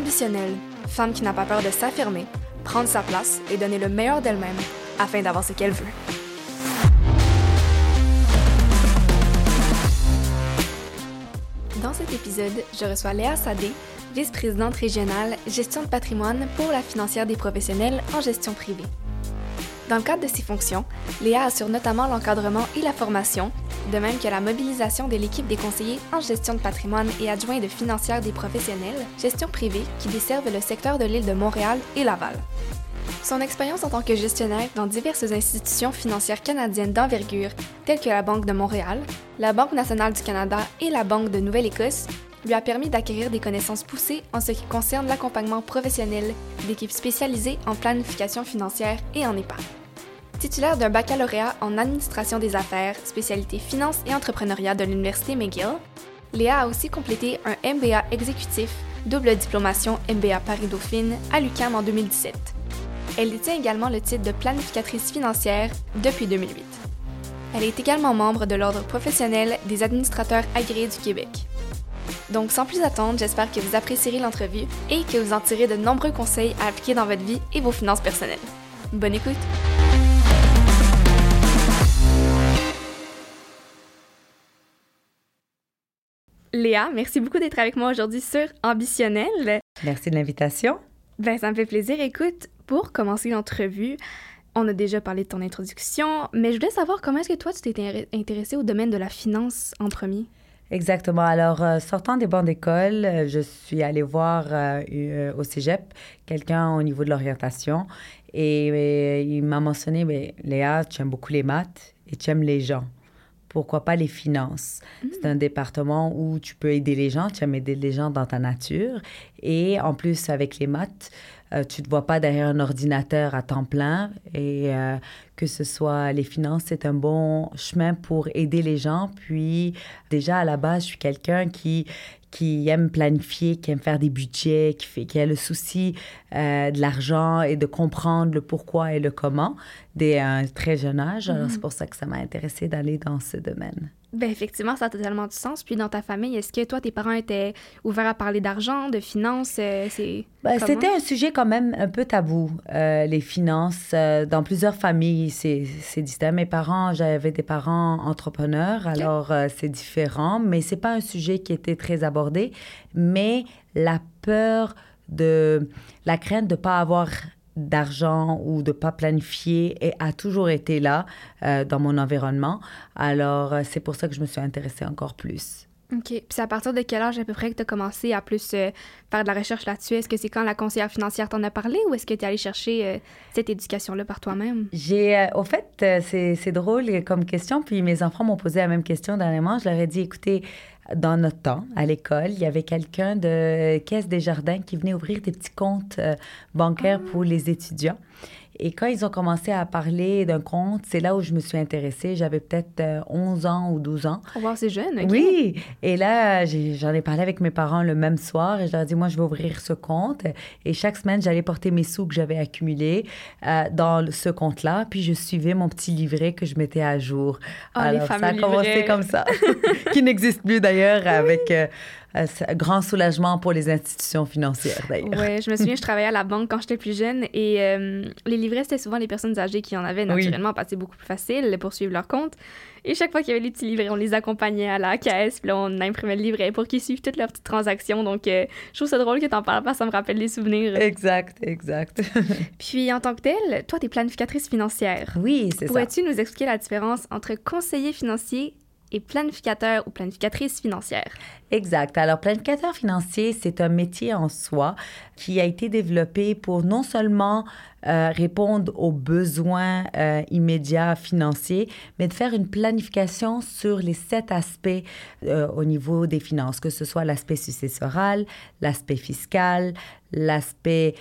ambitionnelle, femme qui n'a pas peur de s'affirmer, prendre sa place et donner le meilleur d'elle-même afin d'avoir ce qu'elle veut. Dans cet épisode, je reçois Léa Sadé, vice-présidente régionale gestion de patrimoine pour la financière des professionnels en gestion privée. Dans le cadre de ses fonctions, Léa assure notamment l'encadrement et la formation, de même que la mobilisation de l'équipe des conseillers en gestion de patrimoine et adjoints de financière des professionnels, gestion privée, qui desservent le secteur de l'île de Montréal et Laval. Son expérience en tant que gestionnaire dans diverses institutions financières canadiennes d'envergure, telles que la Banque de Montréal, la Banque nationale du Canada et la Banque de Nouvelle-Écosse, lui a permis d'acquérir des connaissances poussées en ce qui concerne l'accompagnement professionnel d'équipes spécialisées en planification financière et en épargne. Titulaire d'un baccalauréat en administration des affaires, spécialité finance et entrepreneuriat de l'Université McGill, Léa a aussi complété un MBA exécutif, double diplomation MBA Paris-Dauphine à l'UQAM en 2017. Elle détient également le titre de planificatrice financière depuis 2008. Elle est également membre de l'Ordre professionnel des administrateurs agréés du Québec. Donc sans plus attendre, j'espère que vous apprécierez l'entrevue et que vous en tirez de nombreux conseils à appliquer dans votre vie et vos finances personnelles. Bonne écoute! Léa, merci beaucoup d'être avec moi aujourd'hui sur Ambitionnel. Merci de l'invitation. Ben, ça me fait plaisir. Écoute, pour commencer l'entrevue, on a déjà parlé de ton introduction, mais je voulais savoir comment est-ce que toi, tu t'es intéressé au domaine de la finance en premier? Exactement. Alors, euh, sortant des bancs d'école, euh, je suis allée voir euh, au cégep quelqu'un au niveau de l'orientation et, il m'a mentionné, mais Léa, tu aimes beaucoup les maths et tu aimes les gens pourquoi pas les finances. C'est un département où tu peux aider les gens, tu aimes aider les gens dans ta nature. Et en plus, avec les maths, euh, tu ne te vois pas derrière un ordinateur à temps plein. Et euh, que ce soit les finances, c'est un bon chemin pour aider les gens. Puis, déjà, à la base, je suis quelqu'un qui, qui aime planifier, qui aime faire des budgets, qui, fait, qui a le souci euh, de l'argent et de comprendre le pourquoi et le comment dès un très jeune âge. C'est pour ça que ça m'a intéressé d'aller dans ce domaine. Ben effectivement, ça a totalement du sens. Puis dans ta famille, est-ce que toi, tes parents étaient ouverts à parler d'argent, de finances? Euh, c'est ben, C'était un sujet quand même un peu tabou, euh, les finances. dans plusieurs familles, c'est distinct. Mes parents, j'avais des parents entrepreneurs, alors c'est différent, mais c'est pas un sujet qui était très abordé. Mais la peur de la crainte de ne pas avoir d'argent ou de pas planifier et a toujours été là euh, dans mon environnement. Alors, euh, c'est pour ça que je me suis intéressée encore plus. OK. Puis c'est à partir de quel âge à peu près que tu as commencé à plus euh, faire de la recherche là-dessus? Est-ce que c'est quand la conseillère financière t'en a parlé ou est-ce que tu es allé chercher cette éducation-là par toi-même? J'ai, au fait, c'est drôle comme question. Puis mes enfants m'ont posé la même question dernièrement. Je leur ai dit, écoutez, dans notre temps, à l'école, il y avait quelqu'un de Caisse des Jardins qui venait ouvrir des petits comptes euh, bancaires pour les étudiants. Et quand ils ont commencé à parler d'un compte, c'est là où je me suis intéressée. J'avais peut-être 11 euh, ans ou 12 ans. Oh, wow, c'est jeune, Oui. Et là, j'en ai, parlé avec mes parents le même soir et je leur ai dit, moi, je vais ouvrir ce compte. Et chaque semaine, j'allais porter mes sous que j'avais accumulés euh, dans ce compte-là. Puis je suivais mon petit livret que je mettais à jour. Oh, Alors, ça a commencé comme ça, qui n'existe plus d'ailleurs avec... Euh, grand soulagement pour les institutions financières, d'ailleurs. Oui, je me souviens, je travaillais à la banque quand j'étais plus jeune et euh, les livrets, c'était souvent les personnes âgées qui en avaient naturellement parce que c'est beaucoup plus facile pour suivre leur compte. Et chaque fois qu'il y avait les petits livrets, on les accompagnait à la caisse, puis là, on imprimait le livret pour qu'ils suivent toutes leurs petites transactions. Donc, euh, je trouve ça drôle que tu en parles pas, ça me rappelle des souvenirs. Exact, exact. puis, en tant que telle, toi, tu es planificatrice financière. Oui, c'est ça. Pourrais-tu nous expliquer la différence entre conseiller financier et planificateur ou planificatrice financière. Exact. Alors, planificateur financier, c'est un métier en soi qui a été développé pour non seulement euh, répondre aux besoins euh, immédiats financiers, mais de faire une planification sur les sept aspects euh, au niveau des finances, que ce soit l'aspect successoral, l'aspect fiscal, l'aspect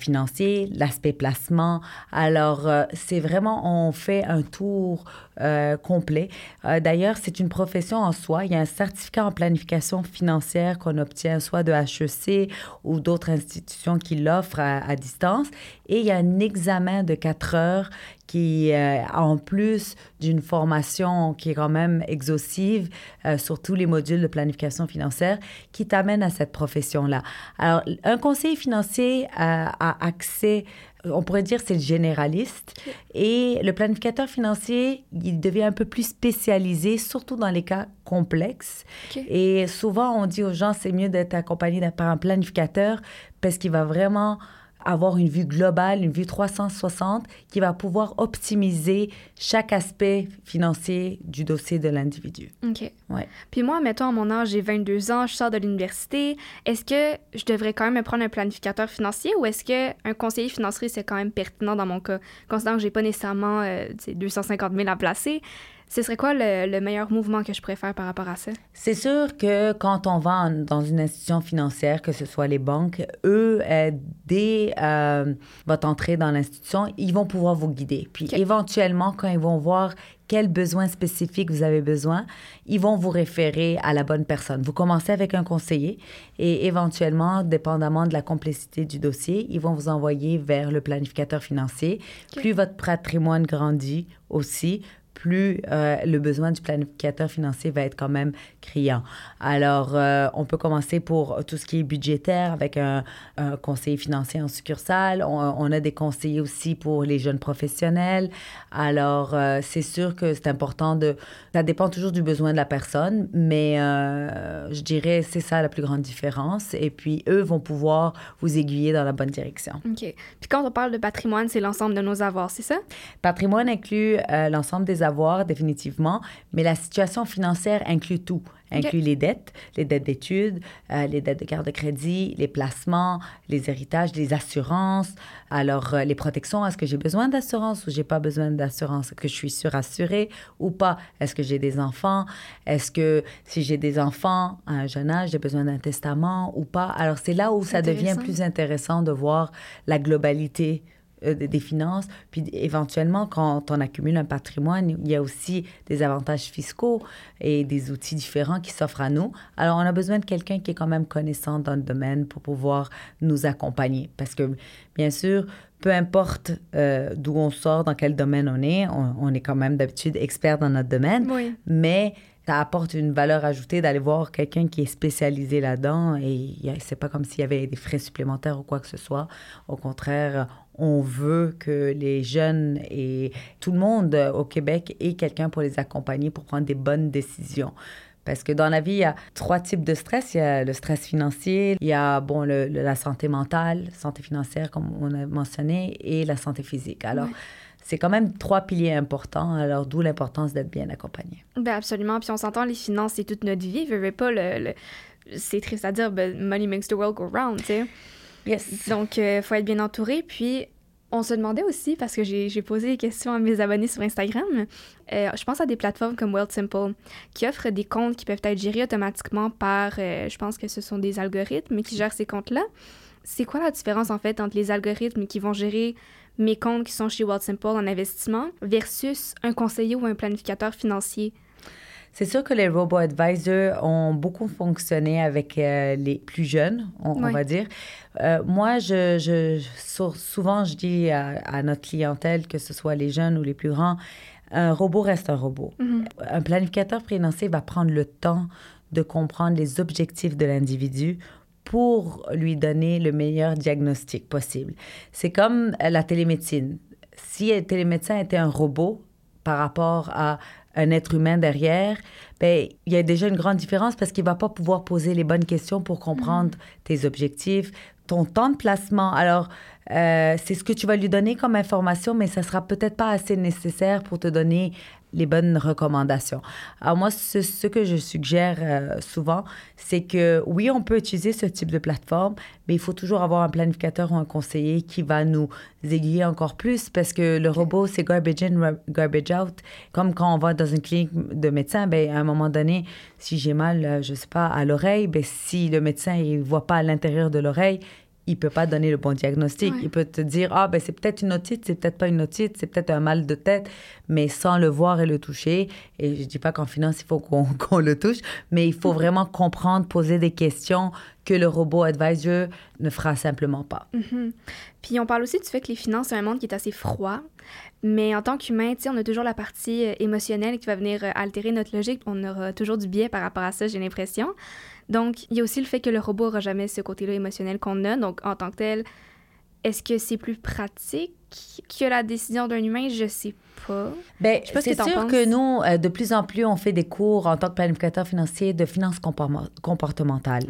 financier, l'aspect placement. Alors, c'est vraiment, on fait un tour complet. D'ailleurs, c'est une profession en soi. Il y a un certificat en planification financière qu'on obtient soit de HEC ou d'autres institutions qui l'offrent à, à, distance. Et il y a un un examen de quatre heures qui, euh, en plus d'une formation qui est quand même exhaustive euh, sur tous les modules de planification financière, qui t'amène à cette profession-là. Alors, un conseiller financier a accès on pourrait dire c'est le généraliste. Et le planificateur financier, il devient un peu plus spécialisé, surtout dans les cas complexes. Et souvent, on dit aux gens, c'est mieux d'être accompagné par un planificateur parce qu'il va vraiment avoir une vue globale, une vue 360 qui va pouvoir optimiser chaque aspect financier du dossier de l'individu. OK. Ouais. Puis moi, mettons, à mon âge, j'ai 22 ans, je sors de l'université. Est-ce que je devrais quand même me prendre un planificateur financier ou est-ce qu'un conseiller financier, c'est quand même pertinent dans mon cas? Considérant que j'ai pas nécessairement euh, 250 000 à placer, ce serait quoi le, meilleur mouvement que je préfère par rapport à ça? C'est sûr que quand on va dans une institution financière, que ce soit les banques, eux, euh, dès euh, votre entrée dans l'institution, ils vont pouvoir vous guider. Puis éventuellement, quand ils vont voir quels besoins spécifiques vous avez besoin, ils vont vous référer à la bonne personne. Vous commencez avec un conseiller et éventuellement, dépendamment de la complexité du dossier, ils vont vous envoyer vers le planificateur financier. Plus votre patrimoine grandit aussi, plus euh, le besoin du planificateur financier va être quand même criant. Alors, euh, on peut commencer pour tout ce qui est budgétaire avec un, conseiller financier en succursale. On, a des conseillers aussi pour les jeunes professionnels. Alors, euh, c'est sûr que c'est important de... Ça dépend toujours du besoin de la personne, mais je dirais c'est ça la plus grande différence. Et puis, eux vont pouvoir vous aiguiller dans la bonne direction. OK. Puis quand on parle de patrimoine, c'est l'ensemble de nos avoirs, c'est ça? Patrimoine inclut l'ensemble des avoirs définitivement, mais la situation financière inclut tout. Inclut les dettes, les dettes d'études, euh, les dettes de carte de crédit, les placements, les héritages, les assurances. Alors, euh, les protections, est-ce que j'ai besoin d'assurance ou j'ai pas besoin d'assurance? Est-ce que je suis surassurée ou pas? Est-ce que j'ai des enfants? Est-ce que si j'ai des enfants à un jeune âge, j'ai besoin d'un testament ou pas? Alors, c'est là où ça devient plus intéressant de voir la globalité euh, des finances. Puis éventuellement, quand on accumule un patrimoine, il y a aussi des avantages fiscaux et des outils différents qui s'offrent à nous. Alors, on a besoin de quelqu'un qui est quand même connaissant dans le domaine pour pouvoir nous accompagner. Parce que, bien sûr, peu importe euh, d'où on sort, dans quel domaine on est, on, est quand même d'habitude expert dans notre domaine. Oui. Mais ça apporte une valeur ajoutée d'aller voir quelqu'un qui est spécialisé là-dedans et c'est pas comme s'il y avait des frais supplémentaires ou quoi que ce soit. Au contraire, on veut que les jeunes et tout le monde au Québec ait quelqu'un pour les accompagner pour prendre des bonnes décisions. Parce que dans la vie, il y a trois types de stress. Il y a le stress financier, il y a bon, la santé mentale, santé financière, comme on a mentionné, et la santé physique. Alors, c'est quand même trois piliers importants, alors d'où l'importance d'être bien accompagné. Ben absolument. Puis on s'entend, les finances, c'est toute notre vie. Je veux pas le. C'est triste à dire, but money makes the world go round, tu sais. Yes. Donc, il euh, faut être bien entouré. Puis, on se demandait aussi, parce que j'ai posé des questions à mes abonnés sur Instagram, euh, je pense à des plateformes comme Simple qui offrent des comptes qui peuvent être gérés automatiquement par, euh, je pense que ce sont des algorithmes qui gèrent ces comptes-là. C'est quoi la différence en fait entre les algorithmes qui vont gérer mes comptes qui sont chez Simple en investissement versus un conseiller ou un planificateur financier? C'est sûr que les robo-advisors ont beaucoup fonctionné avec euh, les plus jeunes, on, va dire. Euh, moi, je, je, souvent, je dis à, notre clientèle, que ce soit les jeunes ou les plus grands, un robot reste un robot. Mm-hmm. Un planificateur financier va prendre le temps de comprendre les objectifs de l'individu pour lui donner le meilleur diagnostic possible. C'est comme la télémédecine. Si un télémédecin était un robot par rapport à un être humain derrière, ben, il y a déjà une grande différence parce qu'il va pas pouvoir poser les bonnes questions pour comprendre mm-hmm. tes objectifs, ton temps de placement. Alors, euh, c'est ce que tu vas lui donner comme information, mais ça sera peut-être pas assez nécessaire pour te donner les bonnes recommandations. Alors moi, ce, que je suggère euh, souvent, c'est que oui, on peut utiliser ce type de plateforme, mais il faut toujours avoir un planificateur ou un conseiller qui va nous aiguiller encore plus parce que le robot, c'est garbage in, garbage out. Comme quand on va dans une clinique de médecin, ben, à un moment donné, si j'ai mal, euh, je sais pas, à l'oreille, ben, si le médecin ne voit pas à l'intérieur de l'oreille, il peut pas donner le bon diagnostic. Il peut te dire, ah, ben c'est peut-être une otite, c'est peut-être pas une otite, c'est peut-être un mal de tête, mais sans le voir et le toucher. Et je dis pas qu'en finance, il faut qu'on le touche, mais il faut mm-hmm. vraiment comprendre, poser des questions que le robot advisor ne fera simplement pas. Mm-hmm. Puis on parle aussi du fait que les finances, c'est un monde qui est assez froid. Mais en tant qu'humain, on a toujours la partie euh, émotionnelle qui va venir euh, altérer notre logique. On aura toujours du biais par rapport à ça, j'ai l'impression. Donc, il y a aussi le fait que le robot n'aura jamais ce côté-là émotionnel qu'on a. Donc, en tant que tel, est-ce que c'est plus pratique que la décision d'un humain? Je sais pas. Bien, c'est sûr que nous, euh, de plus en plus, on fait des cours en tant que planificateur financier de finances comportementales.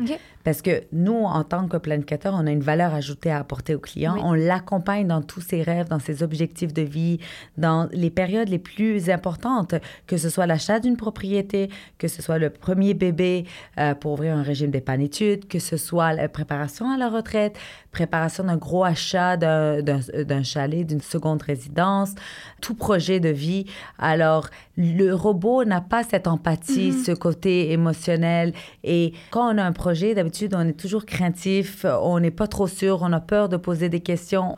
Parce que nous, en tant que planificateur, on a une valeur ajoutée à apporter au client. On l'accompagne dans tous ses rêves, dans ses objectifs de vie, dans les périodes les plus importantes, que ce soit l'achat d'une propriété, que ce soit le premier bébé euh, pour ouvrir un régime d'épargne-études, que ce soit la préparation à la retraite, préparation d'un gros achat d'un chalet, d'une seconde résidence, tout projet de vie. Alors, le robot n'a pas cette empathie, mm-hmm. ce côté émotionnel. Et quand on a un projet, d'habitude, on est toujours craintif, on n'est pas trop sûr, on a peur de poser des questions.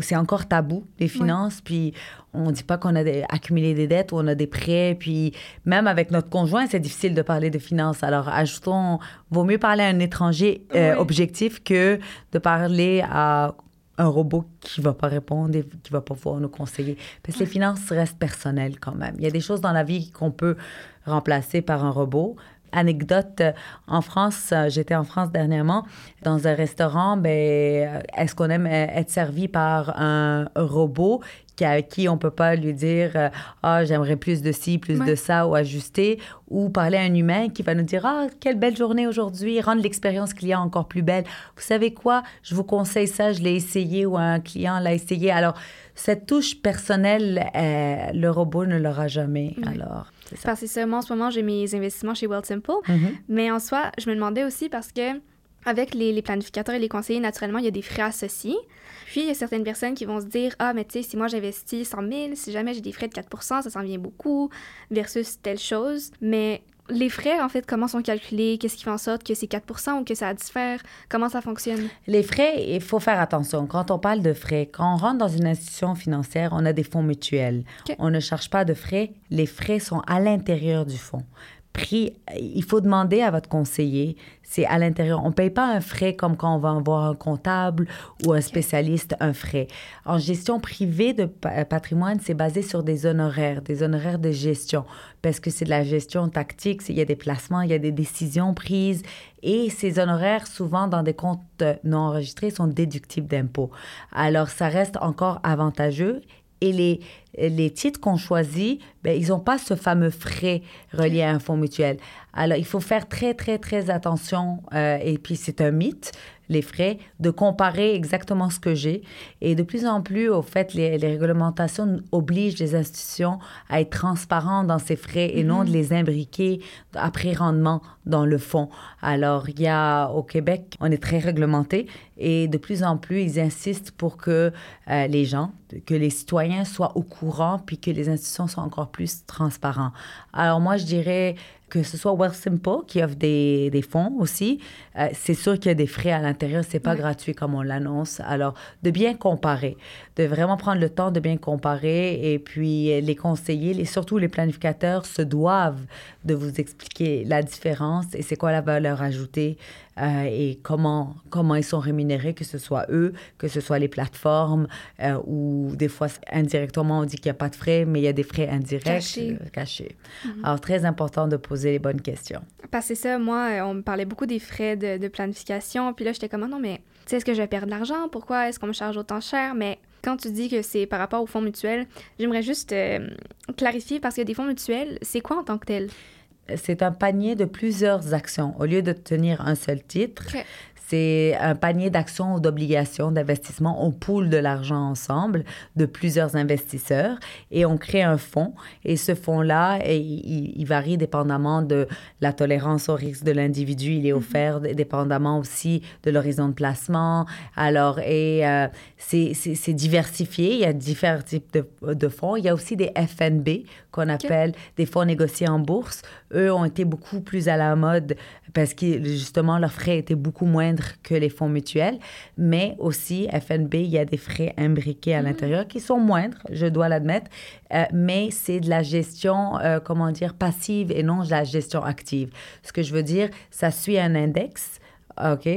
c'est encore tabou, les finances. Puis on ne dit pas qu'on a accumulé des dettes ou on a des prêts. Puis même avec notre conjoint, c'est difficile de parler de finances. Alors ajoutons, vaut mieux parler à un étranger euh, objectif que de parler à un robot qui va pas répondre et qui va pas pouvoir nous conseiller. Parce que les finances restent personnelles quand même. Il y a des choses dans la vie qu'on peut remplacer par un robot, anecdote, euh, en France, euh, j'étais en France dernièrement, dans un restaurant, ben, euh, est-ce qu'on aime être servi par un robot à qui on peut pas lui dire ah j'aimerais plus de ci plus de ça ou ajuster ou parler à un humain qui va nous dire ah quelle belle journée aujourd'hui rendre l'expérience client encore plus belle. Vous savez quoi? Je vous conseille ça je l'ai essayé ou un client l'a essayé. Alors cette touche personnelle le robot ne l'aura jamais alors parce que moi, en ce moment, j'ai mes investissements chez Wealthsimple. Mm-hmm. Mais en soi, je me demandais aussi parce que avec les, planificateurs et les conseillers, naturellement, il y a des frais associés. Puis, il y a certaines personnes qui vont se dire Ah, mais tu sais, si moi j'investis 100 000, si jamais j'ai des frais de 4% ça s'en vient beaucoup, versus telle chose. Mais les frais, en fait, comment sont calculés? Qu'est-ce qui fait en sorte que c'est 4% ou que ça diffère? Comment ça fonctionne? Les frais, il faut faire attention. Quand on parle de frais, quand on rentre dans une institution financière, on a des fonds mutuels. On ne charge pas de frais. Les frais sont à l'intérieur du fonds il faut demander à votre conseiller, c'est à l'intérieur. On ne paye pas un frais comme quand on va voir un comptable ou un spécialiste, un frais. En gestion privée de euh, patrimoine, c'est basé sur des honoraires, des honoraires de gestion, parce que c'est de la gestion tactique, il y a des placements, il y a des décisions prises, et ces honoraires, souvent dans des comptes euh, non enregistrés, sont déductibles d'impôts. Alors, ça reste encore avantageux et les, les titres qu'on choisit, ben, ils n'ont pas ce fameux frais relié à un fonds mutuel. Alors, il faut faire très, très, très attention. Euh, et puis, c'est un mythe les frais, de comparer exactement ce que j'ai. Et de plus en plus, au fait, les, réglementations obligent les institutions à être transparentes dans ces frais et non de mhm. les imbriquer après rendement dans le fonds. Alors, il y a au Québec, on est très réglementé et de plus en plus, ils insistent pour que euh, les gens, que les citoyens soient au courant puis que les institutions soient encore plus transparents. Alors, moi, je dirais que ce soit Wealthsimple qui offre des, des fonds aussi, euh, c'est sûr qu'il y a des frais à l'intérieur, c'est pas gratuit comme on l'annonce. Alors, de bien comparer, de vraiment prendre le temps de bien comparer et puis les conseillers, et surtout les planificateurs, se doivent de vous expliquer la différence et c'est quoi la valeur ajoutée euh, et comment, comment ils sont rémunérés, que ce soit eux, que ce soit les plateformes, euh, ou des fois, indirectement, on dit qu'il n'y a pas de frais, mais il y a des frais indirects cachés. Euh, mhm. Alors, très important de poser les bonnes questions. Parce que ça, moi, on me parlait beaucoup des frais de, de planification, puis là, j'étais comme, ah non, mais tu sais, est-ce que je vais perdre de l'argent? Pourquoi est-ce qu'on me charge autant cher? Mais quand tu dis que c'est par rapport aux fonds mutuels, j'aimerais juste clarifier parce que des fonds mutuels, c'est quoi en tant que tel? C'est un panier de plusieurs actions. Au lieu de tenir un seul titre, c'est un panier d'actions ou d'obligations d'investissement. On poule de l'argent ensemble de plusieurs investisseurs et on crée un fonds. Et ce fonds-là, il, varie dépendamment de la tolérance au risque de l'individu. Il est mhm. offert dépendamment aussi de l'horizon de placement. Alors, et euh, c'est diversifié. Il y a différents types de, de, fonds. Il y a aussi des FNB qu'on appelle des fonds négociés en bourse. Eux ont été beaucoup plus à la mode parce que justement, leurs frais étaient beaucoup moindres que les fonds mutuels, mais aussi FNB, il y a des frais imbriqués à mm. l'intérieur qui sont moindres, je dois l'admettre, euh, mais c'est de la gestion, euh, comment dire, passive et non de la gestion active. Ce que je veux dire, ça suit un index. OK?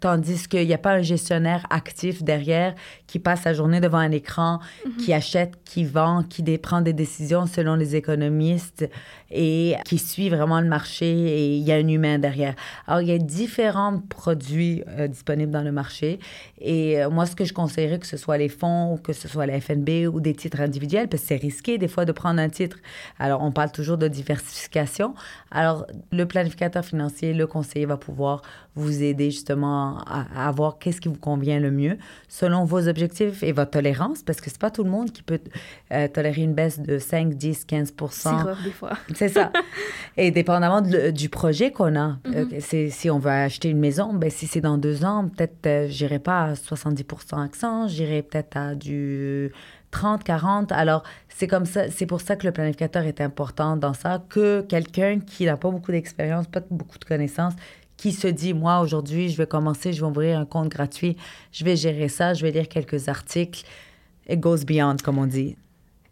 Tandis qu'il n'y a pas un gestionnaire actif derrière qui passe sa journée devant un écran, mhm. qui achète, qui vend, qui prend des décisions selon les économistes et qui suit vraiment le marché et il y a un humain derrière. Alors, il y a différents produits euh, disponibles dans le marché et euh, moi, ce que je conseillerais, que ce soit les fonds ou que ce soit la FNB ou des titres individuels, parce que c'est risqué des fois de prendre un titre. Alors, on parle toujours de diversification. Alors, le planificateur financier, le conseiller va pouvoir vous aider justement à, à voir qu'est-ce qui vous convient le mieux selon vos objectifs objectif et votre tolérance, parce que c'est pas tout le monde qui peut euh, tolérer une baisse de 5, 10, 15 C'est rare des fois. c'est ça. Et dépendamment du projet qu'on a, c'est, si on veut acheter une maison, ben, si c'est dans deux ans, peut-être euh, j'irai pas à 70% accent, j'irai peut-être à du 30, 40. Alors, c'est comme ça, c'est pour ça que le planificateur est important dans ça, que quelqu'un qui n'a pas beaucoup d'expérience, pas beaucoup de connaissances, qui se dit, moi, aujourd'hui, je vais commencer, je vais ouvrir un compte gratuit, je vais gérer ça, je vais lire quelques articles. It goes beyond, comme on dit.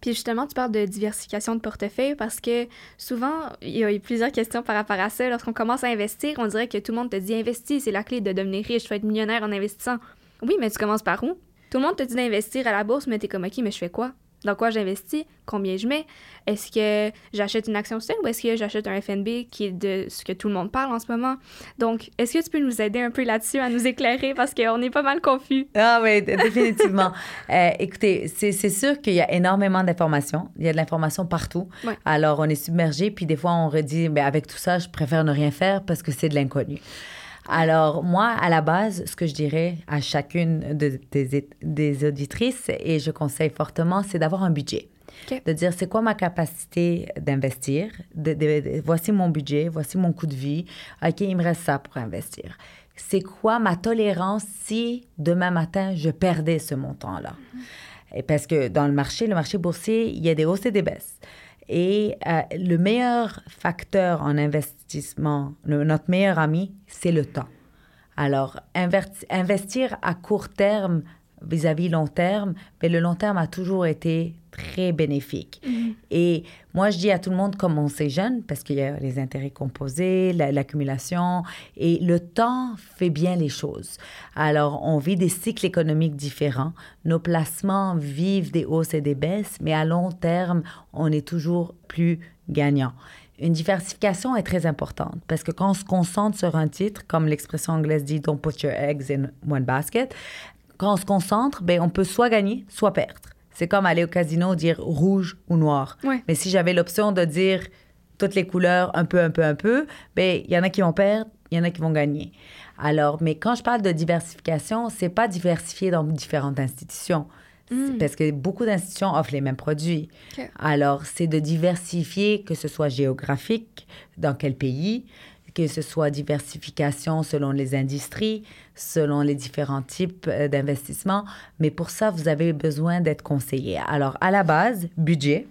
Puis justement, tu parles de diversification de portefeuille parce que souvent, il y a eu plusieurs questions par rapport à ça. Lorsqu'on commence à investir, on dirait que tout le monde te dit investis, c'est la clé de devenir riche, tu vas être millionnaire en investissant. Oui, mais tu commences par où? Tout le monde te dit d'investir à la bourse, mais t'es comme, OK, mais je fais quoi? Dans quoi j'investis, combien je mets, est-ce que j'achète une action seule ou est-ce que j'achète un FNB qui est de ce que tout le monde parle en ce moment? Donc, est-ce que tu peux nous aider un peu là-dessus, à nous éclairer? Parce qu'on est pas mal confus? Ah oui, définitivement. Euh, écoutez, c'est sûr qu'il y a énormément d'informations. Il y a de l'information partout. Alors, on est submergé, puis des fois, on redit, mais ben, avec tout ça, je préfère ne rien faire parce que c'est de l'inconnu. Alors, moi, à la base, ce que je dirais à chacune des, auditrices, et je conseille fortement, c'est d'avoir un budget. De dire, c'est quoi ma capacité d'investir? voici mon budget, voici mon coût de vie. OK, il me reste ça pour investir. C'est quoi ma tolérance si demain matin, je perdais ce montant-là? Et parce que dans le marché, le marché boursier, il y a des hausses et des baisses. Et euh, le meilleur facteur en investissement, notre meilleur ami, c'est le temps. Alors, investir à court terme vis-à-vis long terme, mais le long terme a toujours été très bénéfique. Et moi, je dis à tout le monde, commencez jeune, parce qu'il y a les intérêts composés, l'accumulation, et le temps fait bien les choses. Alors, on vit des cycles économiques différents. Nos placements vivent des hausses et des baisses, mais à long terme, on est toujours plus gagnant. Une diversification est très importante parce que quand on se concentre sur un titre, comme l'expression anglaise dit Don't put your eggs in one basket, quand on se concentre, ben, on peut soit gagner, soit perdre. C'est comme aller au casino, dire rouge ou noir. Mais si j'avais l'option de dire toutes les couleurs, un peu, un peu, un peu, ben il y en a qui vont perdre, il y en a qui vont gagner. Alors, mais quand je parle de diversification, c'est pas diversifier dans différentes institutions. Hmm. Parce que beaucoup d'institutions offrent les mêmes produits. Alors, c'est de diversifier, que ce soit géographique, dans quel pays, que ce soit diversification selon les industries, selon les différents types euh, d'investissements. Mais pour ça, vous avez besoin d'être conseillé. Alors, à la base, budget.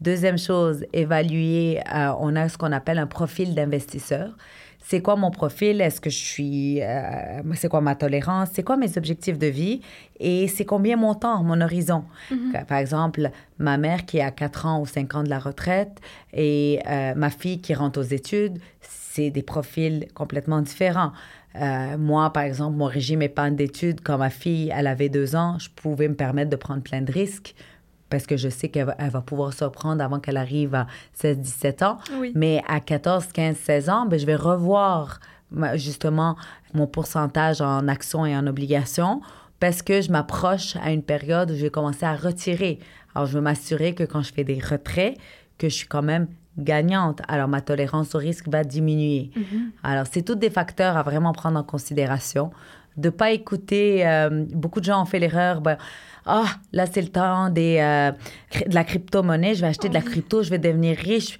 Deuxième chose, évaluer, euh, on a ce qu'on appelle un profil d'investisseur. C'est quoi mon profil? Est-ce que je suis... Euh, c'est quoi ma tolérance? C'est quoi mes objectifs de vie? Et c'est combien mon temps, mon horizon? Mm-hmm. Par exemple, ma mère qui a 4 ans ou 5 ans de la retraite et ma fille qui rentre aux études, c'est des profils complètement différents. Euh, moi, par exemple, mon régime épargne d'études, quand ma fille, elle avait deux ans, je pouvais me permettre de prendre plein de risques parce que je sais qu'elle va, pouvoir se reprendre avant qu'elle arrive à 16, 17 ans. Mais à 14, 15, 16 ans, ben, je vais revoir justement mon pourcentage en actions et en obligations parce que je m'approche à une période où je vais commencer à retirer. Alors, je veux m'assurer que quand je fais des retraits, que je suis quand même gagnante, alors ma tolérance au risque va diminuer. Mm-hmm. Alors, c'est tous des facteurs à vraiment prendre en considération. De pas écouter, euh, beaucoup de gens ont fait l'erreur, ben, ah, là c'est le temps des, euh, de la crypto-monnaie, je vais acheter de la crypto, je vais devenir riche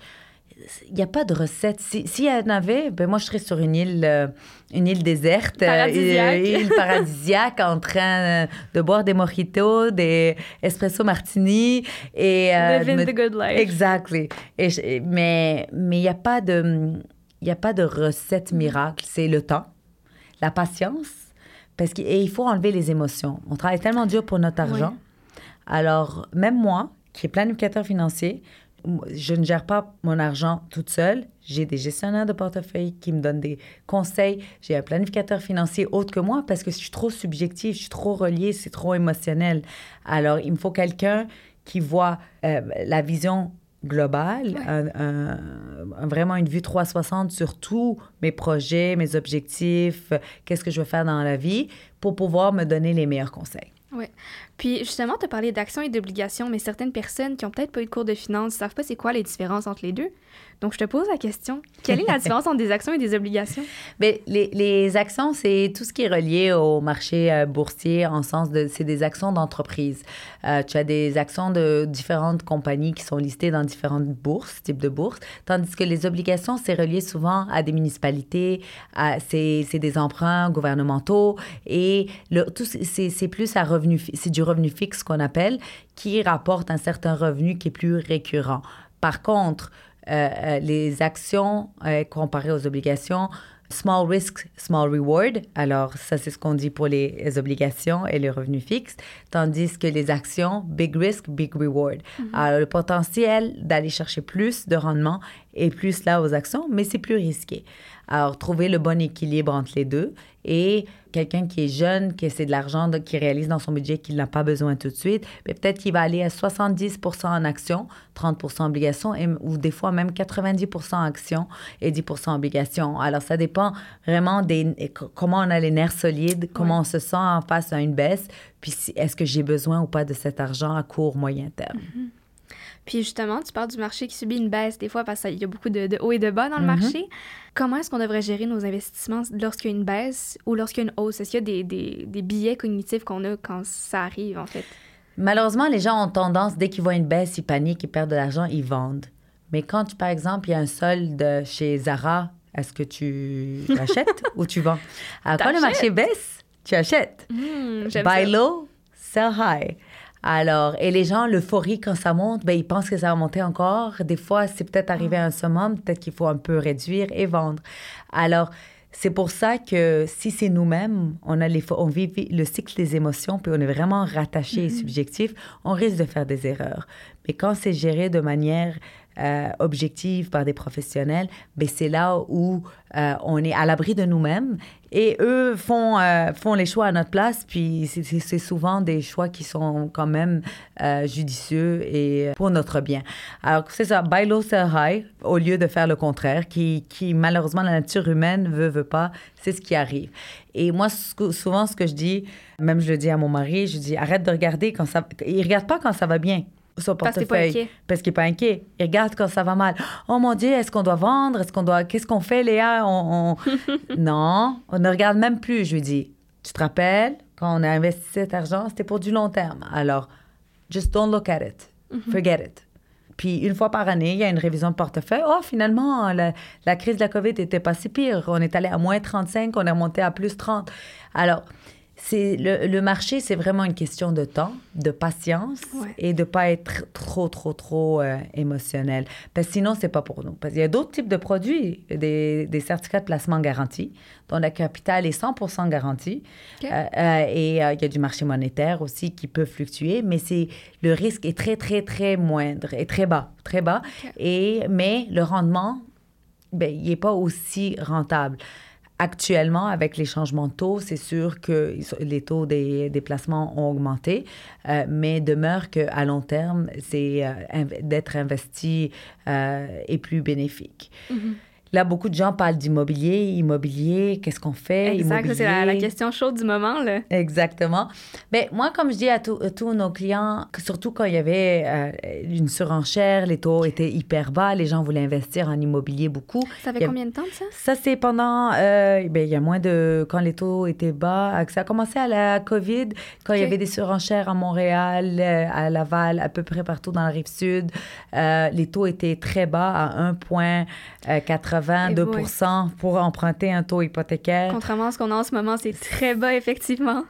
il n'y a pas de recette. S'il y en avait, ben moi, je serais sur une île, euh, une île déserte, euh, paradisiaque. une île paradisiaque, en train de boire des mojitos, des espresso martini. Et, euh, Living the good life. Exactly. Et mais il n'y a, pas de, y a pas de recette miracle. C'est le temps, la patience Parce qu'il faut enlever les émotions. On travaille tellement dur pour notre argent. Alors, même moi, qui est planificateur financier, je ne gère pas mon argent toute seule. J'ai des gestionnaires de portefeuille qui me donnent des conseils. J'ai un planificateur financier autre que moi parce que je suis trop subjective, je suis trop reliée, c'est trop émotionnel. Alors, il me faut quelqu'un qui voit euh, la vision globale, vraiment une vue 360 sur tous mes projets, mes objectifs, qu'est-ce que je veux faire dans la vie pour pouvoir me donner les meilleurs conseils. Oui. Puis justement, tu as parlé d'actions et d'obligations, mais certaines personnes qui ont peut-être pas eu de cours de finance ne savent pas c'est quoi les différences entre les deux. Donc, je te pose la question. Quelle est la différence entre des actions et des obligations? Bien, les, les, actions, c'est tout ce qui est relié au marché euh, boursier en sens de... C'est des actions d'entreprise. Euh, tu as des actions de différentes compagnies qui sont listées dans différentes bourses, types de bourses, tandis que les obligations, c'est relié souvent à des municipalités, c'est des emprunts gouvernementaux et le, tout, c'est plus à revenu... C'est du revenu fixe qu'on appelle, qui rapporte un certain revenu qui est plus récurrent. Par contre, euh, euh, les actions euh, comparées aux obligations, small risk, small reward. Alors, ça, c'est ce qu'on dit pour les obligations et les revenus fixes. Tandis que les actions, big risk, big reward. Mm-hmm. Alors, le potentiel d'aller chercher plus de rendement est plus là aux actions, mais c'est plus risqué. Alors, trouver le bon équilibre entre les deux et quelqu'un qui est jeune, qui essaie de l'argent, qui réalise dans son budget qu'il n'a pas besoin tout de suite, mais peut-être qu'il va aller à 70% en actions, 30 en obligations, ou des fois même 90% en actions et 10% en obligations. Alors, ça dépend vraiment des comment on a les nerfs solides, comment on se sent en face à une baisse, puis est-ce que j'ai besoin ou pas de cet argent à court, moyen terme. Mm-hmm. Puis justement, tu parles du marché qui subit une baisse des fois parce qu'il y a beaucoup de, hauts et de bas dans le mm-hmm. marché. Comment est-ce qu'on devrait gérer nos investissements lorsqu'il y a une baisse ou lorsqu'il y a une hausse? Est-ce qu'il y a des, des, des billets cognitifs qu'on a quand ça arrive, en fait? Malheureusement, les gens ont tendance, dès qu'ils voient une baisse, ils paniquent, ils perdent de l'argent, ils vendent. Mais quand, par exemple, il y a un solde chez Zara, est-ce que tu achètes ou tu vends? Alors, quand le marché baisse, tu achètes. Mmh, Buy low, sell high. Alors, et les gens, l'euphorie quand ça monte, ben, ils pensent que ça va monter encore. Des fois, c'est peut-être arrivé à un summum, peut-être qu'il faut un peu réduire et vendre. Alors, c'est pour ça que si c'est nous-mêmes, on, a les, on vit le cycle des émotions, puis on est vraiment rattaché et mm-hmm. subjectif, on risque de faire des erreurs. Mais quand c'est géré de manière euh, objective par des professionnels, ben c'est là où euh, on est à l'abri de nous-mêmes et eux font, euh, font les choix à notre place. Puis c'est souvent des choix qui sont quand même judicieux et pour notre bien. Alors c'est ça, buy low, sell high, au lieu de faire le contraire, qui, qui malheureusement la nature humaine veut, veut pas, c'est ce qui arrive. Et moi, souvent ce que je dis, même je le dis à mon mari, je dis arrête de regarder quand ça... Il regarde pas quand ça va bien son portefeuille. Parce qu'il n'est pas inquiet. Il regarde quand ça va mal. Oh mon Dieu, est-ce qu'on doit vendre? Est-ce qu'on doit. Qu'est-ce qu'on fait, Léa? On, non, on ne regarde même plus. Je lui dis, tu te rappelles, quand on a investi cet argent, c'était pour du long terme. Alors, just don't look at it. Mhm. Forget it. Puis une fois par année, il y a une révision de portefeuille. Oh, finalement, la, la crise de la COVID n'était pas si pire. On est allé à moins 35, on est monté à plus 30. Alors, c'est le, marché, c'est vraiment une question de temps, de patience et de pas être trop, trop, trop euh, émotionnel. Parce que sinon, c'est pas pour nous. Parce qu'il y a d'autres types de produits, des, des, certificats de placement garantis, dont la capital est 100% garanti. Euh, euh, et il y a du marché monétaire aussi qui peut fluctuer, mais c'est le risque est très, très, très moindre et très bas, très bas. Et, mais le rendement, ben, il n'est pas aussi rentable. Actuellement, avec les changements de taux, c'est sûr que les taux des, placements ont augmenté, euh, mais demeure qu'à long terme, c'est euh, d'être investi euh, est plus bénéfique. Mm-hmm. Là, beaucoup de gens parlent d'immobilier. Immobilier, qu'est-ce qu'on fait? Exact, c'est la, question chaude du moment. Là. Exactement. Mais ben, moi, comme je dis à, tous nos clients, surtout quand il y avait euh, une surenchère, les taux étaient hyper bas, les gens voulaient investir en immobilier beaucoup. Ça fait combien de temps, ça? Ça, c'est pendant... Euh, ben, il y a moins de... Quand les taux étaient bas, ça a commencé à la COVID, quand il y avait des surenchères à Montréal, euh, à Laval, à peu près partout dans la rive sud. les taux étaient très bas, à 1,80 22 pour emprunter un taux hypothécaire. Contrairement à ce qu'on a en ce moment, c'est très bas, effectivement.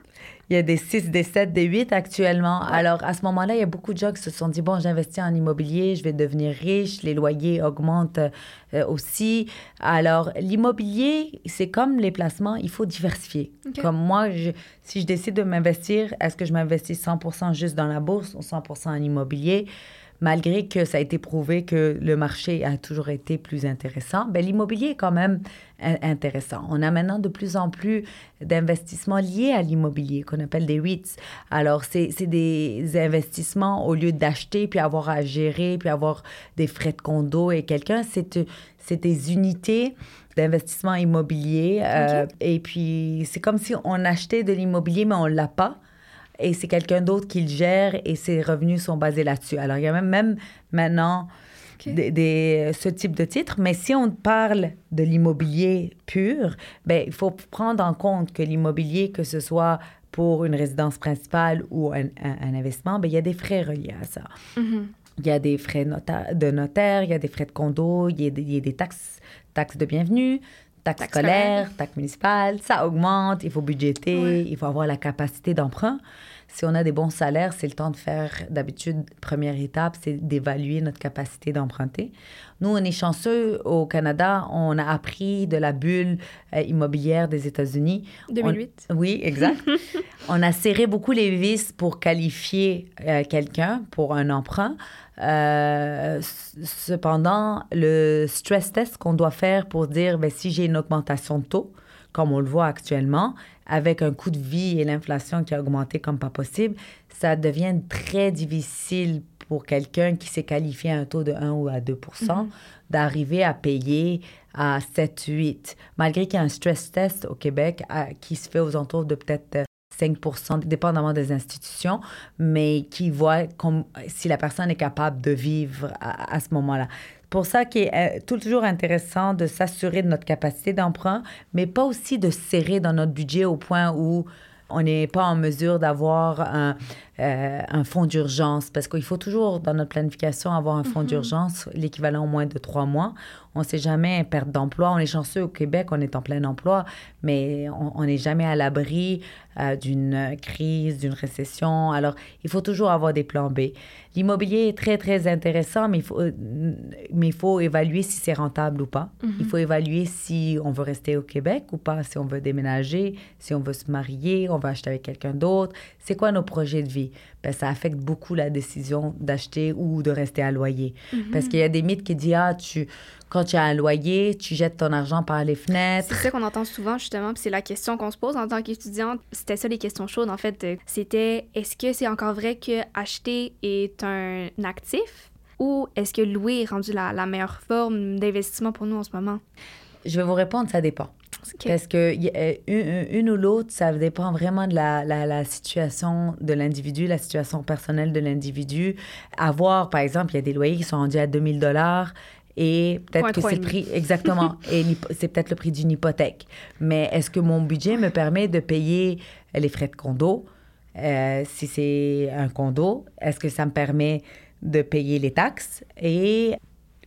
Il y a des 6, des 7, des 8 actuellement. Alors, à ce moment-là, il y a beaucoup de gens qui se sont dit, bon, j'investis en immobilier, je vais devenir riche, les loyers augmentent euh, aussi. Alors, l'immobilier, c'est comme les placements, il faut diversifier. Comme moi, si je décide de m'investir, est-ce que je m'investis 100% juste dans la bourse ou 100% en immobilier? Malgré que ça a été prouvé que le marché a toujours été plus intéressant, ben, l'immobilier est quand même intéressant. On a maintenant de plus en plus d'investissements liés à l'immobilier, qu'on appelle des REITs. Alors, c'est des investissements au lieu d'acheter, puis avoir à gérer, puis avoir des frais de condo et quelqu'un, c'est des unités d'investissement immobilier. Euh, et puis, c'est comme si on achetait de l'immobilier, mais on ne l'a pas et c'est quelqu'un d'autre qui le gère et ses revenus sont basés là-dessus. Alors, il y a même, même maintenant des, ce type de titre, mais si on parle de l'immobilier pur, ben, il faut prendre en compte que l'immobilier, que ce soit pour une résidence principale ou un, investissement, ben, il y a des frais reliés à ça. Mm-hmm. Il y a des frais de notaire, il y a des frais de condo, il y a des, taxes, taxes de bienvenue, taxes scolaires, taxes municipales. Ça augmente, il faut budgéter, il faut avoir la capacité d'emprunt si on a des bons salaires, c'est le temps de faire, d'habitude, première étape, c'est d'évaluer notre capacité d'emprunter. Nous, on est chanceux au Canada, on a appris de la bulle euh, immobilière des États-Unis. 2008. oui, exact. on a serré beaucoup les vis pour qualifier euh, quelqu'un pour un emprunt. Euh, cependant, le stress test qu'on doit faire pour dire ben, si j'ai une augmentation de taux, comme on le voit actuellement, avec un coût de vie et l'inflation qui a augmenté comme pas possible, ça devient très difficile pour quelqu'un qui s'est qualifié à un taux de 1 ou à 2 mm-hmm. d'arriver à payer à 7, 8, malgré qu'il y a un stress test au Québec qui se fait aux alentours de peut-être 5% dépendamment des institutions, mais qui voit comme, si la personne est capable de vivre à, à ce moment-là pour ça qu'il est euh, toujours intéressant de s'assurer de notre capacité d'emprunt, mais pas aussi de serrer dans notre budget au point où on n'est pas en mesure d'avoir un, euh, un fonds d'urgence parce qu'il faut toujours, dans notre planification, avoir un fonds mm-hmm. d'urgence, l'équivalent au moins de trois mois. On ne sait jamais perte d'emploi. On est chanceux au Québec, on est en plein emploi, mais on n'est jamais à l'abri euh, d'une crise, d'une récession. Alors, il faut toujours avoir des plans B. L'immobilier est très, très intéressant, mais il faut, euh, mais il faut évaluer si c'est rentable ou pas. Il mm-hmm. faut évaluer si on veut rester au Québec ou pas, si on veut déménager, si on veut se marier, on veut acheter avec quelqu'un d'autre. C'est quoi nos projets de vie? Ben, ça affecte beaucoup la décision d'acheter ou de rester à loyer. Mm-hmm. Parce qu'il y a des mythes qui disent, ah, tu, quand tu as un loyer, tu jettes ton argent par les fenêtres. C'est ça qu'on entend souvent, justement, puis c'est la question qu'on se pose en tant qu'étudiante. C'était ça les questions chaudes, en fait. C'était, est-ce que c'est encore vrai que acheter est un actif ou est-ce que louer est rendu la, la meilleure forme d'investissement pour nous en ce moment? Je vais vous répondre, ça dépend. Parce que une, une, ou l'autre, ça dépend vraiment de la, la, la situation de l'individu, la situation personnelle de l'individu. Avoir, par exemple, il y a des loyers qui sont rendus à 2000 dollars et peut-être que c'est le prix exactement et c'est peut-être le prix d'une hypothèque. Mais est-ce que mon budget me permet de payer les frais de condo? Euh, si c'est un condo Est-ce que ça me permet de payer les taxes? Et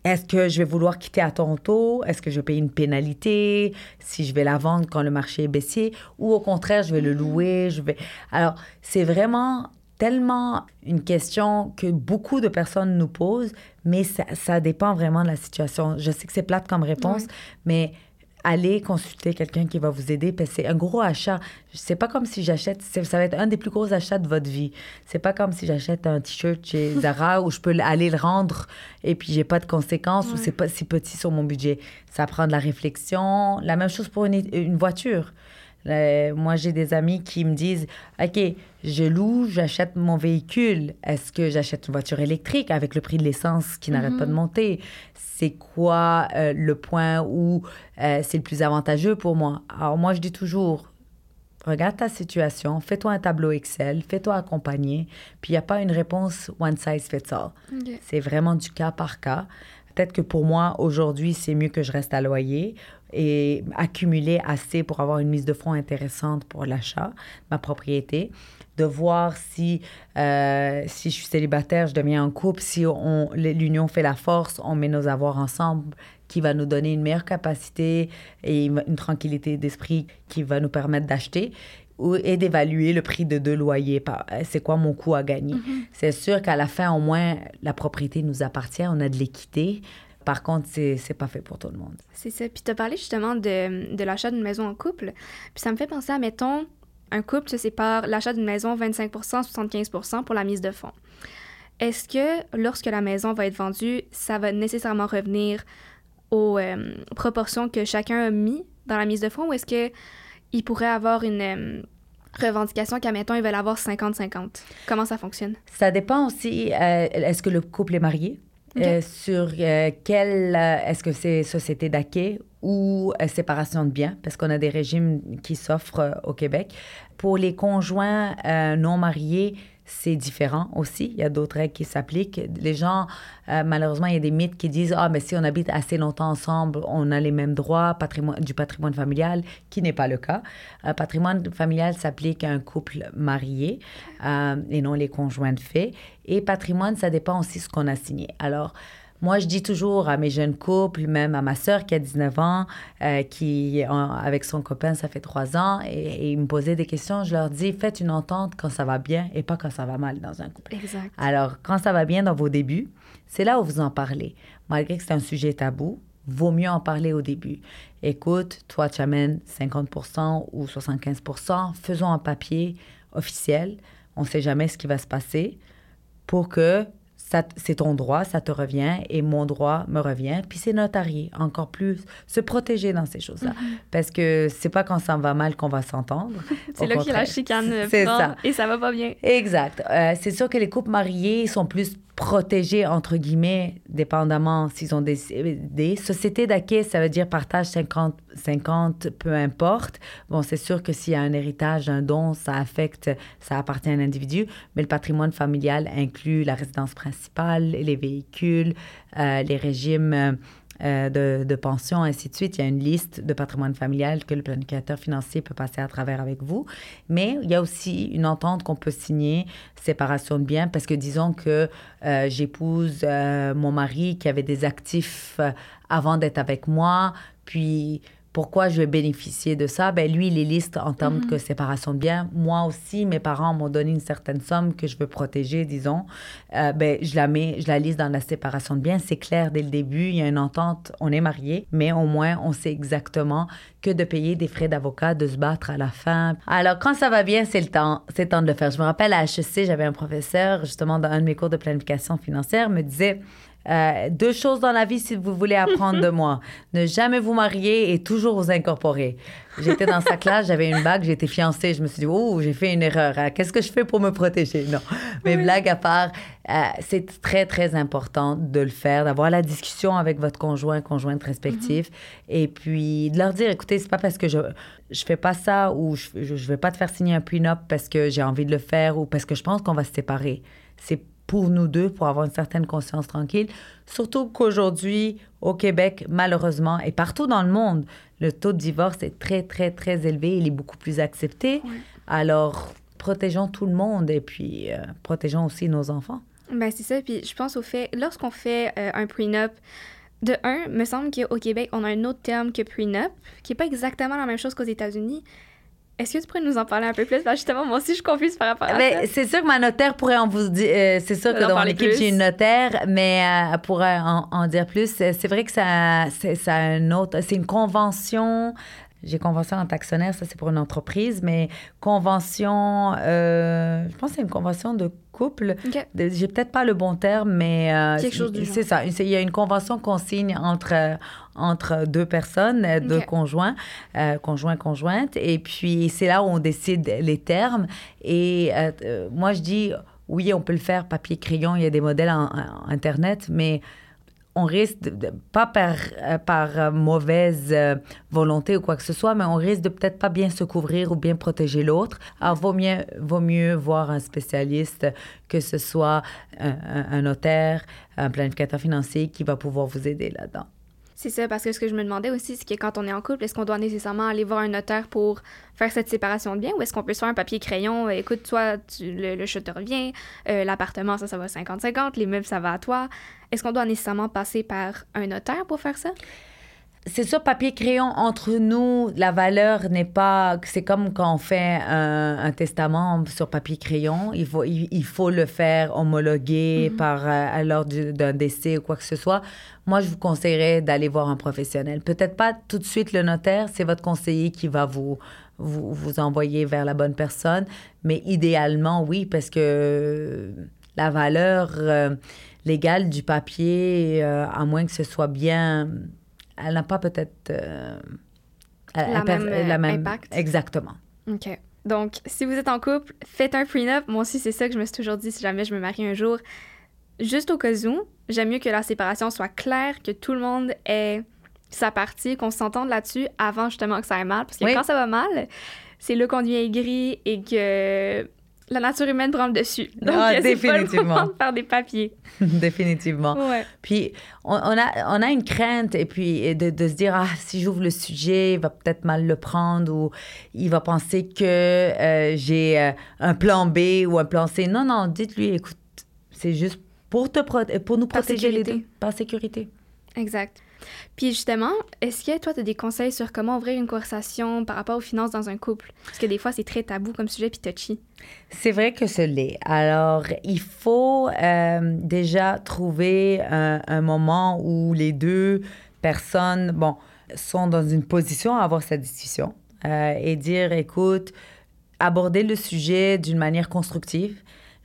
est-ce que je vais vouloir quitter à Toronto? Est-ce que je vais payer une pénalité? Si je vais la vendre quand le marché est baissier? Ou au contraire, je vais le louer? Je vais... Alors, c'est vraiment tellement une question que beaucoup de personnes nous posent, mais ça, dépend vraiment de la situation. Je sais que c'est plate comme réponse, mais allez consulter quelqu'un qui va vous aider parce que c'est un gros achat. C'est pas comme si j'achète, ça va être un des plus gros achats de votre vie. C'est pas comme si j'achète un t-shirt chez Zara où je peux aller le rendre et puis j'ai pas de conséquences ou c'est pas si petit sur mon budget. Ça prend de la réflexion. La même chose pour une voiture. Euh, moi, j'ai des amis qui me disent OK, je loue, j'achète mon véhicule. Est-ce que j'achète une voiture électrique avec le prix de l'essence qui n'arrête pas de mhm. monter? C'est quoi euh, le point où euh, c'est le plus avantageux pour moi? Alors, moi, je dis toujours regarde ta situation, fais-toi un tableau Excel, fais-toi accompagner, puis il n'y a pas une réponse one size fits all. C'est vraiment du cas par cas. Peut-être que pour moi, aujourd'hui, c'est mieux que je reste à loyer et accumuler assez pour avoir une mise de fonds intéressante pour l'achat, ma propriété, de voir si, euh, si je suis célibataire, je deviens en couple, si l'union fait la force, on met nos avoirs ensemble, qui va nous donner une meilleure capacité et une tranquillité d'esprit qui va nous permettre d'acheter et d'évaluer le prix de deux loyers. C'est quoi mon coût à gagner? Mm-hmm. C'est sûr qu'à la fin, au moins, la propriété nous appartient, on a de l'équité. Par contre, c'est, c'est pas fait pour tout le monde. C'est ça. Puis tu as parlé justement de, de l'achat d'une maison en couple. Puis ça me fait penser à, mettons, un couple se sépare l'achat d'une maison 25 75 pour la mise de fonds. Est-ce que lorsque la maison va être vendue, ça va nécessairement revenir aux euh, proportions que chacun a mis dans la mise de fonds ou est-ce que il pourrait avoir une euh, revendication qu'à mettons ils veulent avoir 50-50 Comment ça fonctionne? Ça dépend aussi euh, est-ce que le couple est marié? Sur quelle est-ce que c'est société d'acquis ou séparation de biens? Parce qu'on a des régimes qui s'offrent au Québec. Pour les conjoints non mariés, c'est différent aussi. Il y a d'autres règles qui s'appliquent. Les gens, euh, malheureusement, il y a des mythes qui disent Ah, mais si on habite assez longtemps ensemble, on a les mêmes droits patrimoine, du patrimoine familial, qui n'est pas le cas. Euh, patrimoine familial s'applique à un couple marié euh, et non les conjoints de fait. Et patrimoine, ça dépend aussi de ce qu'on a signé. Alors, moi, je dis toujours à mes jeunes couples, même à ma sœur qui a 19 ans, euh, qui, avec son copain, ça fait 3 ans, et, ils me posaient des questions, je leur dis, faites une entente quand ça va bien et pas quand ça va mal dans un couple. Exact. Alors, quand ça va bien dans vos débuts, c'est là où vous en parlez. Malgré que c'est un sujet tabou, vaut mieux en parler au début. Écoute, toi, tu amènes 50% ou 75% faisons un papier officiel. On ne sait jamais ce qui va se passer pour que c'est ton droit, ça te revient, et mon droit me revient. Puis c'est notarié, encore plus, se protéger dans ces choses-là. Mm-hmm. Parce que c'est pas quand ça va mal qu'on va s'entendre. c'est là qu'il y a la chicane. C'est ça. Et ça va pas bien. Exact. Euh, c'est sûr que les couples mariés sont plus protégés, entre guillemets, dépendamment s'ils ont des, des sociétés d'acquis, ça veut dire partage 50-50, peu importe. Bon, c'est sûr que s'il y a un héritage, un don, ça affecte, ça appartient à un individu, mais le patrimoine familial inclut la résidence principale, les véhicules, euh, les régimes euh, de, de pension, ainsi de suite. Il y a une liste de patrimoine familial que le planificateur financier peut passer à travers avec vous. Mais il y a aussi une entente qu'on peut signer, séparation de biens, parce que disons que euh, j'épouse euh, mon mari qui avait des actifs avant d'être avec moi, puis pourquoi je vais bénéficier de ça? Ben lui, il est liste en termes de mhm. séparation de biens. Moi aussi, mes parents m'ont donné une certaine somme que je veux protéger, disons. Euh, ben, je la mets, je la liste dans la séparation de biens. C'est clair dès le début, il y a une entente, on est mariés, mais au moins, on sait exactement que de payer des frais d'avocat, de se battre à la fin. Alors, quand ça va bien, c'est le temps, c'est le temps de le faire. Je me rappelle à HEC, j'avais un professeur, justement, dans un de mes cours de planification financière, me disait, euh, deux choses dans la vie si vous voulez apprendre de moi. Ne jamais vous marier et toujours vous incorporer. J'étais dans sa classe, j'avais une bague, j'étais fiancée. Je me suis dit, oh, j'ai fait une erreur. Hein. Qu'est-ce que je fais pour me protéger? Non. Mais blague à part, euh, c'est très, très important de le faire, d'avoir la discussion avec votre conjoint, conjointe respectif. Mm-hmm. Et puis de leur dire, écoutez, c'est pas parce que je, je fais pas ça ou je, je, je vais pas te faire signer un prenup parce que j'ai envie de le faire ou parce que je pense qu'on va se séparer. C'est pour nous deux, pour avoir une certaine conscience tranquille. Surtout qu'aujourd'hui, au Québec, malheureusement, et partout dans le monde, le taux de divorce est très, très, très élevé. Il est beaucoup plus accepté. Alors, protégeons tout le monde et puis euh, protégeons aussi nos enfants. Ben c'est ça. Puis je pense au fait, lorsqu'on fait euh, un prenup, de un, me semble qu'au Québec, on a un autre terme que prenup, qui n'est pas exactement la même chose qu'aux États-Unis. Est-ce que tu pourrais nous en parler un peu plus? Parce justement, moi aussi, je suis confuse par rapport à mais ça. C'est sûr que ma notaire pourrait en vous dire. Euh, c'est sûr que dans mon équipe, j'ai une notaire, mais euh, elle pourrait en, dire plus. C'est vrai que ça, c'est un autre. C'est une convention. J'ai convention en taxonnaire, ça c'est pour une entreprise, mais convention, euh, je pense que c'est une convention de couple. J'ai peut-être pas le bon terme, mais euh, c'est ça. Il y a une convention qu'on signe entre entre deux personnes, deux conjoints, euh, conjoints conjointes, et puis c'est là où on décide les termes. Et euh, moi je dis oui, on peut le faire papier crayon. Il y a des modèles en internet, mais on risque, pas par, euh, euh, mauvaise euh, volonté ou quoi que ce soit, mais on risque de peut-être pas bien se couvrir ou bien protéger l'autre. Alors, vaut mieux voir un spécialiste, que ce soit un notaire, un planificateur financier qui va pouvoir vous aider là-dedans. C'est ça, parce que ce que je me demandais aussi, c'est que quand on est en couple, est-ce qu'on doit nécessairement aller voir un notaire pour faire cette séparation de biens ou est-ce qu'on peut se faire un papier crayon, euh, écoute, toi, le, le chat te revient, euh, l'appartement, ça, ça va 50-50, les meubles, ça va à toi. Est-ce qu'on doit nécessairement passer par un notaire pour faire ça? C'est sûr, papier-crayon, entre nous, la valeur n'est pas... C'est comme quand on fait un, testament sur papier-crayon. Il faut, il, faut le faire homologuer mm-hmm. par, euh, lors d'un décès ou quoi que ce soit. Moi, je vous conseillerais d'aller voir un professionnel. Peut-être pas tout de suite le notaire, c'est votre conseiller qui va vous, vous, vous envoyer vers la bonne personne. Mais idéalement, oui, parce que la valeur euh, légale du papier, euh, à moins que ce soit bien elle n'a pas peut-être euh, la, même, impact. Exactement. OK. Donc, si vous êtes en couple, faites un prenup. Moi aussi, c'est ça que je me suis toujours dit si jamais je me marie un jour. Juste au cas où, j'aime mieux que la séparation soit claire, que tout le monde ait sa partie, qu'on s'entende là-dessus avant justement que ça aille mal. Parce que quand ça va mal, c'est là qu'on devient aigri et que la nature humaine prend le dessus. Donc, ah, définitivement. Pas le de faire des papiers. définitivement. Puis, on, a, on a une crainte, et puis de, de se dire, ah, si j'ouvre le sujet, il va peut-être mal le prendre, ou il va penser que euh, j'ai euh, un plan B ou un plan C. Non, non, dites-lui, écoute, c'est juste pour, te pour nous protéger les deux, par sécurité. Exact. Puis justement, est-ce que toi, tu as des conseils sur comment ouvrir une conversation par rapport aux finances dans un couple? Parce que des fois, c'est très tabou comme sujet puis touchy. C'est vrai que ce l'est. Alors, il faut euh, déjà trouver un, moment où les deux personnes, bon, sont dans une position à avoir cette discussion euh, et dire, écoute, aborder le sujet d'une manière constructive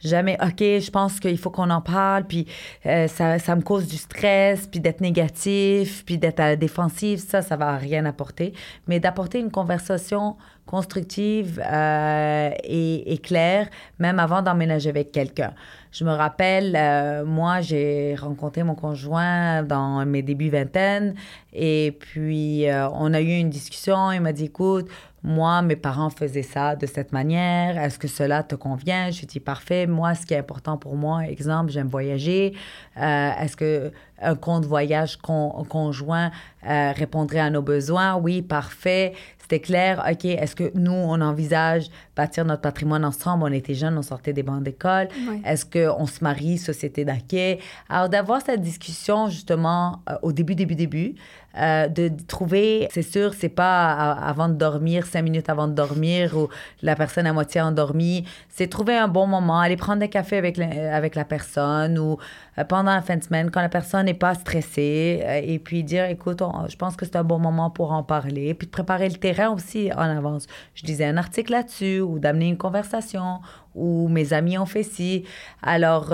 jamais, OK, je pense qu'il faut qu'on en parle, puis euh, ça, ça, me cause du stress, puis d'être négatif, puis d'être à la défensive, ça, ça va rien apporter. Mais d'apporter une conversation constructive euh, et, et, claire, même avant d'emménager avec quelqu'un. Je me rappelle, euh, moi, j'ai rencontré mon conjoint dans mes débuts vingtaine, et puis on a eu une discussion, il m'a dit, écoute, moi, mes parents faisaient ça de cette manière. Est-ce que cela te convient? Je dis parfait. Moi, ce qui est important pour moi, exemple, j'aime voyager. Euh, est-ce que un compte voyage conjoint euh, répondrait à nos besoins? Oui, parfait. C'était clair. OK, est-ce que nous, on envisage bâtir notre patrimoine ensemble? On était jeunes, on sortait des bancs d'école. Est-ce qu'on se marie, société d'acquet? Alors, d'avoir cette discussion, justement, euh, au début, début, début, euh, de trouver, c'est sûr, c'est pas avant de dormir, cinq minutes avant de dormir ou la personne à moitié endormie. C'est trouver un bon moment, aller prendre des cafés avec la, avec la personne ou euh, pendant la fin de semaine quand la personne n'est pas stressée euh, et puis dire, écoute, je pense que c'est un bon moment pour en parler. Puis de préparer le terrain aussi en avance. Je disais un article là-dessus ou d'amener une conversation ou mes amis ont fait ci. Alors,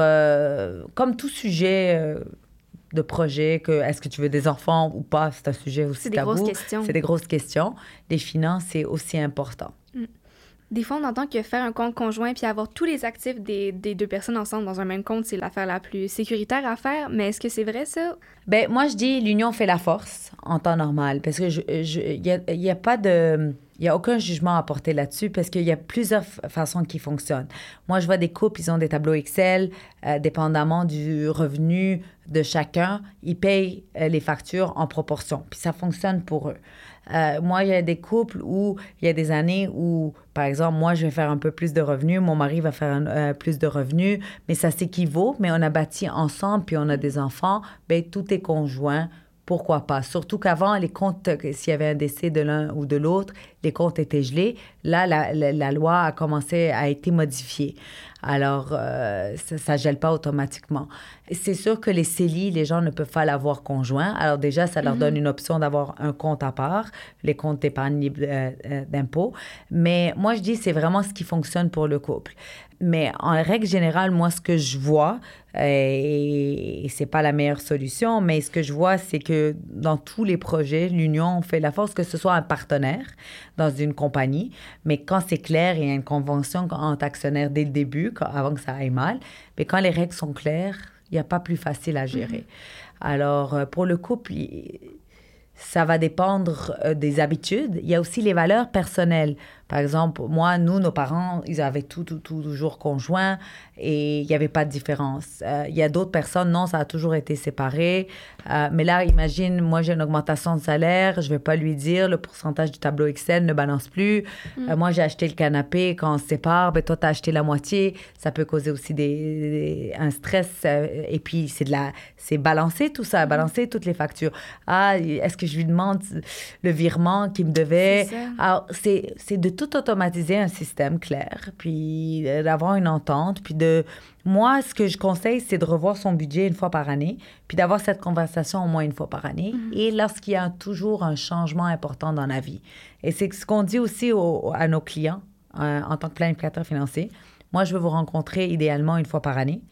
comme tout sujet de projet, que est-ce que tu veux des enfants ou pas, c'est un sujet aussi tabou. C'est des grosses questions. C'est des grosses questions. Les finances, c'est aussi important. Mm. Des fois, on entend que faire un compte conjoint puis avoir tous les actifs des, des deux personnes ensemble dans un même compte, c'est l'affaire la plus sécuritaire à faire. Mais est-ce que c'est vrai, ça? Ben moi, je dis l'union fait la force en temps normal. Parce que il n'y a, y a pas de il n'y a aucun jugement à porter là-dessus parce qu'il y a plusieurs façons qui fonctionnent. Moi, je vois des couples, ils ont des tableaux Excel, euh, dépendamment du revenu de chacun, ils payent euh, les factures en proportion. Puis ça fonctionne pour eux. Euh, moi, il y a des couples où il y a des années où, par exemple, moi, je vais faire un peu plus de revenus, mon mari va faire plus de revenus, mais ça s'équivaut, mais on a bâti ensemble, puis on a des enfants, ben tout est conjoint pourquoi pas? Surtout qu'avant, les comptes, s'il y avait un décès de l'un ou de l'autre, les comptes étaient gelés. Là, la, loi a commencé à être modifiée. Alors, euh, ça ne gèle pas automatiquement. C'est sûr que les CELI, les gens ne peuvent pas l'avoir conjoint. Alors déjà, ça leur donne une option d'avoir un compte à part, les comptes d'épargne euh, euh, d'impôt. Mais moi, je dis, c'est vraiment ce qui fonctionne pour le couple. Mais en règle générale, moi, ce que je vois, euh, et, c'est pas la meilleure solution, mais ce que je vois, c'est que dans tous les projets, l'union fait la force que ce soit un partenaire dans une compagnie, mais quand c'est clair, il y a une convention entre actionnaires dès le début, avant que ça aille mal, mais quand les règles sont claires, il n'y a pas plus facile à gérer. Mm-hmm. Alors, euh, pour le couple, ça va dépendre euh, des habitudes. Il y a aussi les valeurs personnelles. Par exemple, moi, nous, nos parents, ils avaient tout, tout, tout toujours conjoint et il n'y avait pas de différence. Euh, il y a d'autres personnes, non, ça a toujours été séparé. Euh, mais là, imagine, moi, j'ai une augmentation de salaire, je ne vais pas lui dire le pourcentage du tableau Excel ne balance plus. Mm. Euh, moi, j'ai acheté le canapé, quand on se sépare, ben, toi, tu as acheté la moitié. Ça peut causer aussi des, un stress. et puis, c'est de la, c'est balancer tout ça, balancer toutes les factures. Ah, est-ce que je lui demande le virement qu'il me devait? Alors, c'est, c'est de tout automatiser un système clair, puis d'avoir une entente, puis de... Moi, ce que je conseille, c'est de revoir son budget une fois par année, puis d'avoir cette conversation au moins une fois par année, et lorsqu'il y a toujours un changement important dans la vie. Et c'est ce qu'on dit aussi à nos clients euh, en tant que planificateur financier. Moi, je veux vous rencontrer idéalement une fois par année.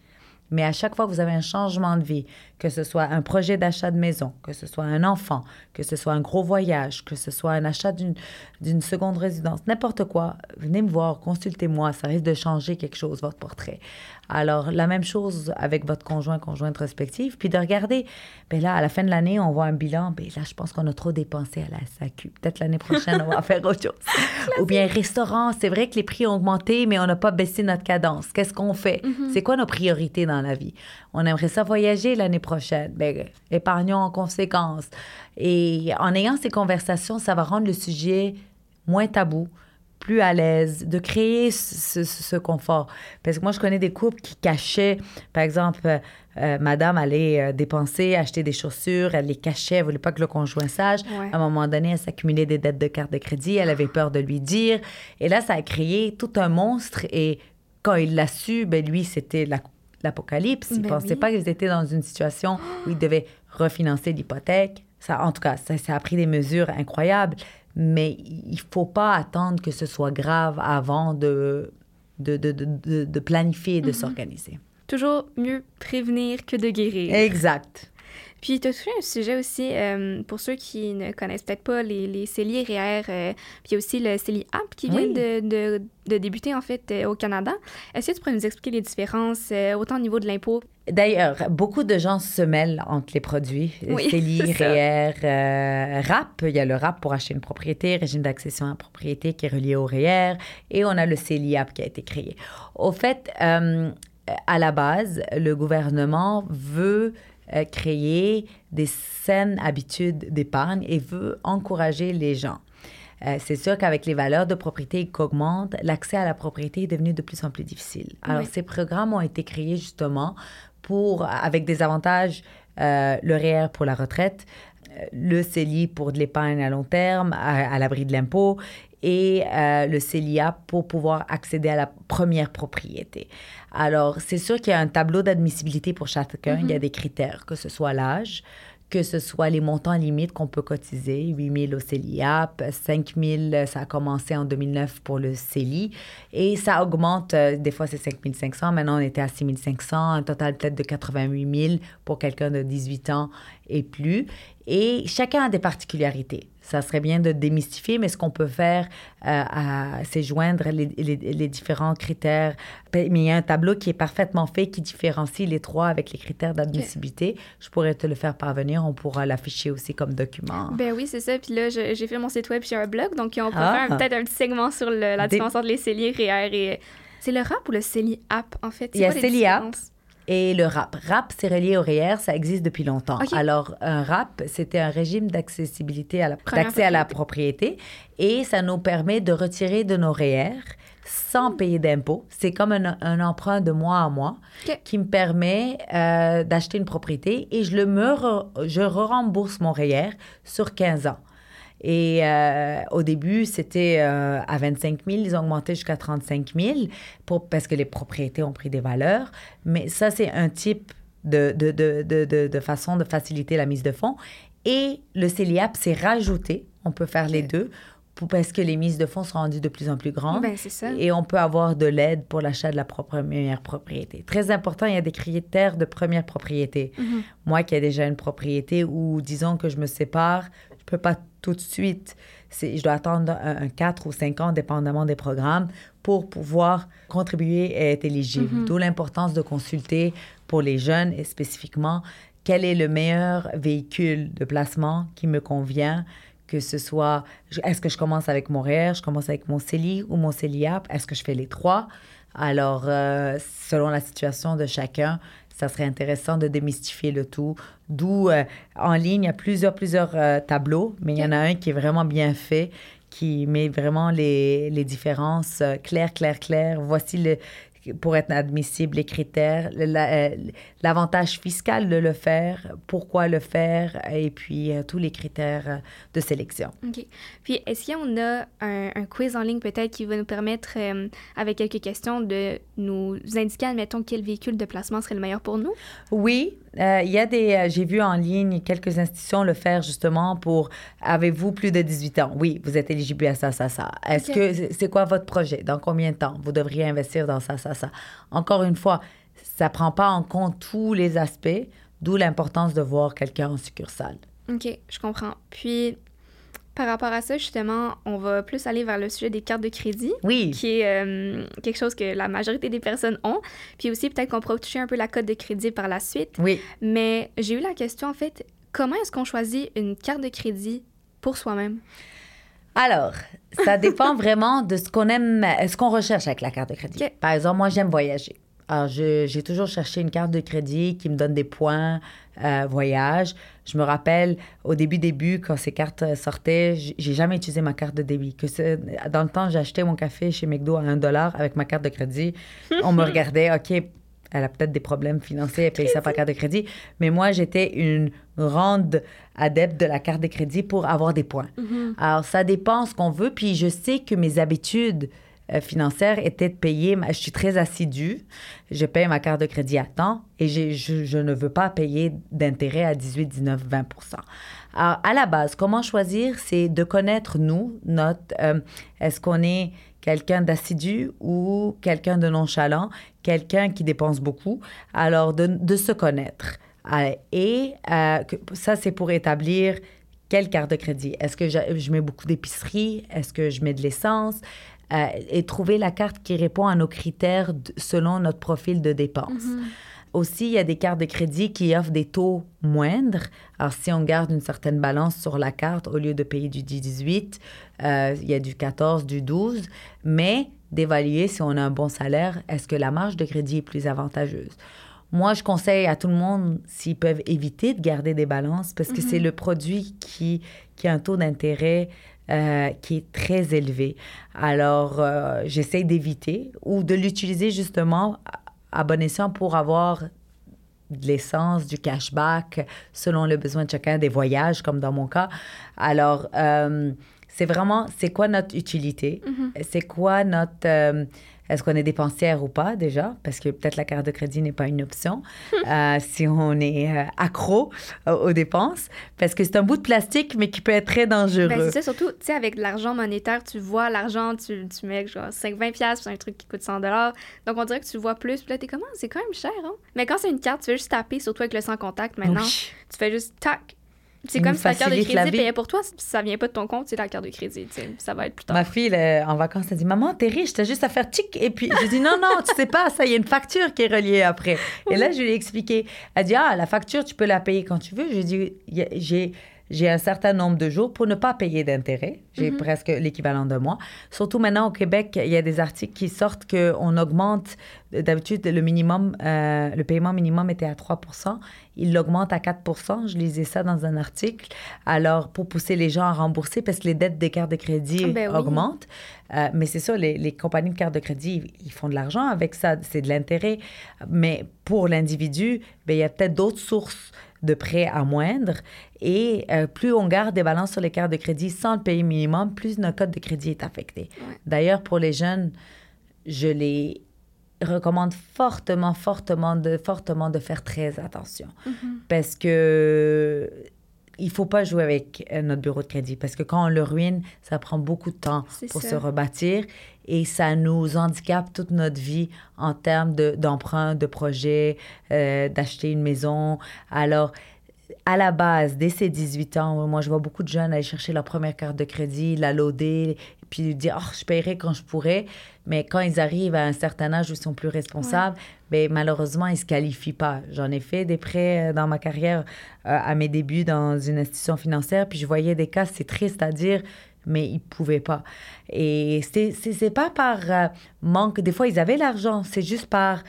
Mais à chaque fois que vous avez un changement de vie, que ce soit un projet d'achat de maison, que ce soit un enfant, que ce soit un gros voyage, que ce soit un achat d'une seconde résidence, n'importe quoi, venez me voir, consultez-moi, ça risque de changer quelque chose, votre portrait. Alors, la même chose avec votre conjoint, conjointe respective, puis de regarder, ben là, à la fin de l'année, on voit un bilan, ben là, je pense qu'on a trop dépensé à la SAQ. Peut-être l'année prochaine, on va faire autre chose. Ou bien restaurant, c'est vrai que les prix ont augmenté, mais on n'a pas baissé notre cadence. Qu'est-ce qu'on fait? Mm-hmm. C'est quoi nos priorités dans la vie? On aimerait ça voyager l'année prochaine. Ben, épargnons en conséquence. Et en ayant ces conversations, ça va rendre le sujet moins tabou, plus à l'aise, de créer ce, confort. Parce que moi, je connais des couples qui cachaient, par exemple, euh, madame allait euh, dépenser, acheter des chaussures, elle les cachait, elle voulait pas que le conjoint sache. À un moment donné, elle s'accumulait des dettes de carte de crédit, elle avait peur de lui dire. Et là, ça a créé tout un monstre. Et quand il l'a su, ben lui, c'était l'apocalypse. il ne ben pensait pas qu'ils étaient dans une situation où il devait refinancer l'hypothèque. Ça, en tout cas, ça, ça a pris des mesures incroyables mais il faut pas attendre que ce soit grave avant de, de, de, de, de planifier et de mhm. s'organiser. Toujours mieux prévenir que de guérir. Exact. Puis, tu as touché un sujet aussi, euh, pour ceux qui ne connaissent peut-être pas les, les CELI REER, euh, puis il y a aussi le CELI App qui vient de, de, de, débuter, en fait, euh, au Canada. Est-ce que tu pourrais nous expliquer les différences, autant au niveau de l'impôt? D'ailleurs, beaucoup de gens se mêlent entre les produits. Oui, CELI, REER, RAP. Il y a le RAP pour acheter une propriété, régime d'accession à la propriété qui est relié au REER, et on a le CELI App qui a été créé. Au fait, à la base, le gouvernement veut euh, créer des saines habitudes d'épargne et veut encourager les gens. Euh, c'est sûr qu'avec les valeurs de propriété qui augmentent, l'accès à la propriété est devenu de plus en plus difficile. Alors, ces programmes ont été créés justement pour, avec des avantages, euh, le REER pour la retraite, le CELI pour de l'épargne à long terme, à, l'abri de l'impôt, et le CELIA pour pouvoir accéder à la première propriété. Alors, c'est sûr qu'il y a un tableau d'admissibilité pour chacun. Il y a mhm. des critères, que ce soit l'âge, que ce soit les montants limites qu'on peut cotiser, 8 000 au CELIAP, 5 000, ça a commencé en 2009 pour le CELI, et ça augmente, euh, des fois c'est 5 500, maintenant on était à 6 500, un total peut-être de 88 000 pour quelqu'un de 18 ans et plus. Et chacun a des particularités. Ça serait bien de démystifier, mais ce qu'on peut faire, euh, c'est joindre les, les, différents critères. Mais il y a un tableau qui est parfaitement fait, qui différencie les trois avec les critères d'admissibilité. Je pourrais te le faire parvenir. On pourra l'afficher aussi comme document. Ben oui, c'est ça. Puis là, j'ai fait mon site web, j'ai un blog, donc on peut ah. faire peut-être un petit segment sur la différence entre les CELI, REER et... C'est le RAP ou le CELI App, en fait? Il y a CELI App et le RAP. RAP, c'est relié au REER, ça existe depuis longtemps. Alors, un RAP, c'était un régime d'accessibilité à d'accès à la propriété et ça nous permet de retirer de nos REER sans hmm. payer d'impôts. C'est comme un, emprunt de mois à mois qui me permet euh, d'acheter une propriété et je, le me je rembourse mon REER sur 15 ans. Et euh, au début, c'était euh, à 25 000. Ils ont augmenté jusqu'à 35 000 pour, parce que les propriétés ont pris des valeurs. Mais ça, c'est un type de, de, de, de, façon de faciliter la mise de fonds. Et le CELIAP s'est rajouté. On peut faire les deux pour, parce que les mises de fonds sont rendues de plus en plus grandes. Ben, ça. Et on peut avoir de l'aide pour l'achat de la première propriété. Très important, il y a des critères de première propriété. Mm-hmm. Moi qui ai déjà une propriété où, disons que je me sépare, je peux pas tout de suite. Je dois attendre un, 4 ou 5 ans, dépendamment des programmes, pour pouvoir contribuer et être éligible. Mm-hmm. D'où l'importance de consulter pour les jeunes et spécifiquement quel est le meilleur véhicule de placement qui me convient, que ce soit, est-ce que je commence avec mon REER, je commence avec mon CELI ou mon CELIAP, est-ce que je fais les trois? Alors, euh, selon la situation de chacun, ça serait intéressant de démystifier le tout. D'où, euh, en ligne, il y a plusieurs, plusieurs euh, tableaux, mais il y en a un qui est vraiment bien fait, qui met vraiment les, les différences claires, claires, claires. Voici le, pour être admissible, les critères, euh, l'avantage fiscal de le faire, pourquoi le faire, et puis euh, tous les critères euh, de sélection. OK. Puis, est-ce qu'on a un, un, quiz en ligne peut-être qui va nous permettre, avec quelques questions, de nous indiquer, admettons, quel véhicule de placement serait le meilleur pour nous? Oui, il y a des... J'ai vu en ligne quelques institutions le faire justement pour... Avez-vous plus de 18 ans? Oui, vous êtes éligible à ça, ça, ça. Est-ce que... C'est quoi votre projet? Dans combien de temps? Vous devriez investir dans ça, ça, ça. Encore une fois, ça prend pas en compte tous les aspects, d'où l'importance de voir quelqu'un en succursale. OK, je comprends. Puis, par rapport à ça, justement, on va plus aller vers le sujet des cartes de crédit. Oui. Qui est euh, quelque chose que la majorité des personnes ont. Puis aussi, peut-être qu'on pourra toucher un peu la cote de crédit par la suite. Oui. Mais j'ai eu la question, en fait, comment est-ce qu'on choisit une carte de crédit pour soi-même? Alors, ça dépend vraiment de ce qu'on aime, ce qu'on recherche avec la carte de crédit. Par exemple, moi, j'aime voyager. Alors, j'ai toujours cherché une carte de crédit qui me donne des points euh, voyage. Je me rappelle au début, début, quand ces cartes sortaient, j'ai jamais utilisé ma carte de débit. Que dans le temps, j'achetais mon café chez McDo à 1 dollar avec ma carte de crédit. On me regardait, OK, elle a peut-être des problèmes financiers, elle paye ça par carte de crédit. Mais moi, j'étais une grande adepte de la carte de crédit pour avoir des points. Mm-hmm. Alors, ça dépend ce qu'on veut. Puis, je sais que mes habitudes euh, financières étaient de payer. Je suis très assidue. Je paye ma carte de crédit à temps et je, je ne veux pas payer d'intérêt à 18, 19, 20 Alors, à la base, comment choisir? C'est de connaître, nous, notre... Euh, est-ce qu'on est quelqu'un d'assidu ou quelqu'un de nonchalant, quelqu'un qui dépense beaucoup. Alors, de, se connaître. Euh, et ça, c'est pour établir quelle carte de crédit. Est-ce que je, mets beaucoup d'épicerie? Est-ce que je mets de l'essence? Euh, et trouver la carte qui répond à nos critères selon notre profil de dépense. Mm-hmm. Aussi, il y a des cartes de crédit qui offrent des taux moindres. Alors, si on garde une certaine balance sur la carte, au lieu de payer du 10-18, euh, il y a du 14, du 12, mais d'évaluer si on a un bon salaire, est-ce que la marge de crédit est plus avantageuse? Moi, je conseille à tout le monde, s'ils peuvent éviter de garder des balances, parce que c'est mhm. le produit qui, qui a un taux d'intérêt euh, qui est très élevé. Alors, euh, j'essaie d'éviter ou de l'utiliser justement à bon escient pour avoir de l'essence, du cashback, selon le besoin de chacun, des voyages, comme dans mon cas. Alors, euh, c'est vraiment, c'est quoi notre utilité? Mm-hmm. C'est quoi notre... Euh, est-ce qu'on est dépensière ou pas déjà? Parce que peut-être la carte de crédit n'est pas une option euh, si on est euh, accro aux dépenses. Parce que c'est un bout de plastique, mais qui peut être très dangereux. Ben, c'est ça, surtout, tu sais, avec l'argent monétaire, tu vois l'argent, tu, tu mets genre 5-20$ c'est un truc qui coûte 100$. Donc on dirait que tu vois plus. Puis là, t'es comment? Ah, c'est quand même cher, hein? Mais quand c'est une carte, tu veux juste taper, surtout avec le sans contact maintenant. Tu fais juste tac, c'est comme si la carte de crédit payait pour toi, ça vient pas de ton compte, c'est la carte de crédit. Ça va être plus tard. Ma fille, en vacances, elle dit Maman, t'es riche, t'as juste à faire tic. Et puis, je dis Non, non, tu sais pas, ça, il y a une facture qui est reliée après. Et là, je lui ai expliqué. Elle dit Ah, la facture, tu peux la payer quand tu veux. J'ai dit J'ai j'ai un certain nombre de jours pour ne pas payer d'intérêt. J'ai mhm. presque l'équivalent de mois. Surtout maintenant au Québec, il y a des articles qui sortent qu'on augmente. D'habitude, le minimum, euh, le paiement minimum était à 3% Il l'augmente à 4% Je lisais ça dans un article. Alors, pour pousser les gens à rembourser, parce que les dettes des cartes de crédit ben augmentent. Euh, mais c'est ça, les, les, compagnies de cartes de crédit, ils font de l'argent avec ça. C'est de l'intérêt. Mais pour l'individu, ben, il y a peut-être d'autres sources de prêts à moindre. Et euh, plus on garde des balances sur les cartes de crédit sans le payer minimum, plus notre code de crédit est affecté. D'ailleurs, pour les jeunes, je les recommande fortement, fortement de, fortement de faire très attention. Mm-hmm. Parce que il faut pas jouer avec euh, notre bureau de crédit parce que quand on le ruine, ça prend beaucoup de temps pour se rebâtir et ça nous handicape toute notre vie en termes d'emprunt, de, projet, euh, d'acheter une maison. Alors, à la base, dès ses 18 ans, moi, je vois beaucoup de jeunes aller chercher leur première carte de crédit, la loader, puis dire, oh, je paierai quand je pourrai. Mais quand ils arrivent à un certain âge où ils sont plus responsables, ben, malheureusement, ils ne se qualifient pas. J'en ai fait des prêts euh, dans ma carrière euh, à mes débuts dans une institution financière, puis je voyais des cas, c'est triste à dire, mais ils ne pouvaient pas. Et c'est pas par euh, manque, des fois ils avaient l'argent, c'est juste par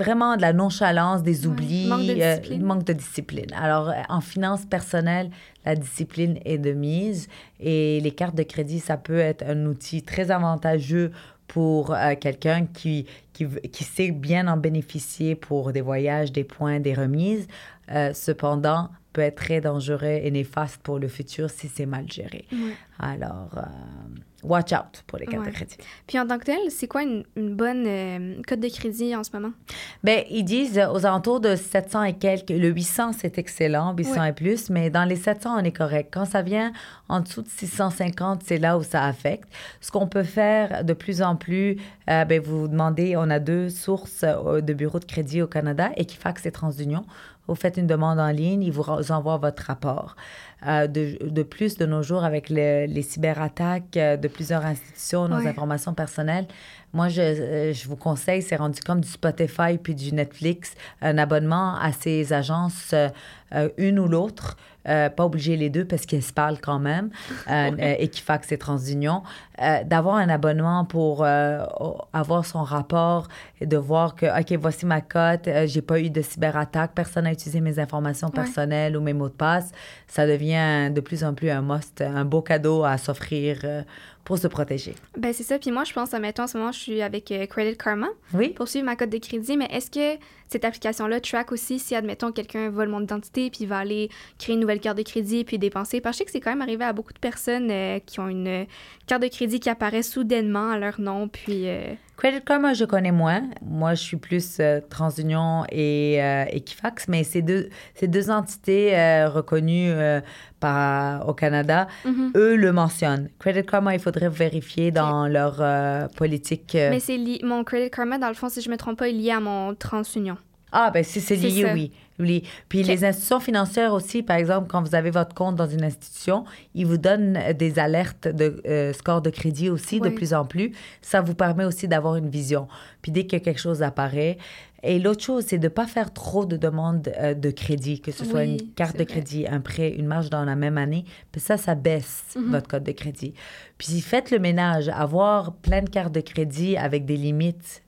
vraiment de la nonchalance, des oublis, manque, de discipline. manque de discipline. Alors, en finance personnelle, la discipline est de mise et les cartes de crédit, ça peut être un outil très avantageux pour euh, quelqu'un qui, qui, qui, sait bien en bénéficier pour des voyages, des points, des remises. Euh, cependant, peut être très dangereux et néfaste pour le futur si c'est mal géré. Alors, euh, watch out pour les cartes de crédit. Puis en tant que tel, c'est quoi une, bonne euh, cote de crédit en ce moment? Bien, ils disent aux alentours de 700 et quelques. Le 800, c'est excellent, 800 et plus, mais dans les 700, on est correct. Quand ça vient en dessous de 650, c'est là où ça affecte. Ce qu'on peut faire de plus en plus, euh, bien, vous vous demandez, on a deux sources de bureaux de crédit au Canada, Equifax et TransUnion vous faites une demande en ligne, ils vous envoient votre rapport. Euh, de, de, plus, de nos jours, avec les cyberattaques euh, de plusieurs institutions, nos informations personnelles, moi, je, euh, je vous conseille, c'est rendu comme du Spotify puis du Netflix, un abonnement à ces agences, une ou l'autre. pas obligé les deux parce qu'ils se parlent quand même, euh, Equifax et TransUnion, d'avoir un abonnement pour avoir son rapport et de voir que, OK, voici ma cote, j'ai pas eu de cyberattaque, personne n'a utilisé mes informations personnelles ou mes mots de passe, ça devient de plus en plus un must, un beau cadeau à s'offrir euh, pour se protéger? Ben c'est ça. Puis moi, je pense, admettons, en ce moment, je suis avec euh, Credit Karma oui. pour suivre ma cote de crédit. Mais est-ce que cette application-là track aussi si, admettons, quelqu'un vole mon identité puis va aller créer une nouvelle carte de crédit puis dépenser? Parce que je sais que c'est quand même arrivé à beaucoup de personnes euh, qui ont une carte de crédit qui apparaît soudainement à leur nom. Puis. Credit Karma, je connais moins. Moi, je suis plus euh, TransUnion et euh, Equifax, mais c'est deux, ces deux entités euh, reconnues par, au Canada, mm-hmm. eux le mentionnent. Credit Karma, il faudrait vérifier dans leur politique. Mais c'est mon Credit Karma, dans le fond, si je ne me trompe pas, est lié à mon TransUnion. Ah, ben si c'est lié, oui. oui. Puis les institutions financières aussi, par exemple, quand vous avez votre compte dans une institution, ils vous donnent des alertes de euh, score de crédit aussi de plus en plus. Ça vous permet aussi d'avoir une vision. Puis dès que quelque chose apparaît, et l'autre chose, c'est de ne pas faire trop de demandes euh, de crédit, que ce soit une carte de crédit, un prêt, une marge dans la même année. Puis ça, ça baisse mhm. votre code de crédit. Puis faites le ménage, avoir plein de cartes de crédit avec des limites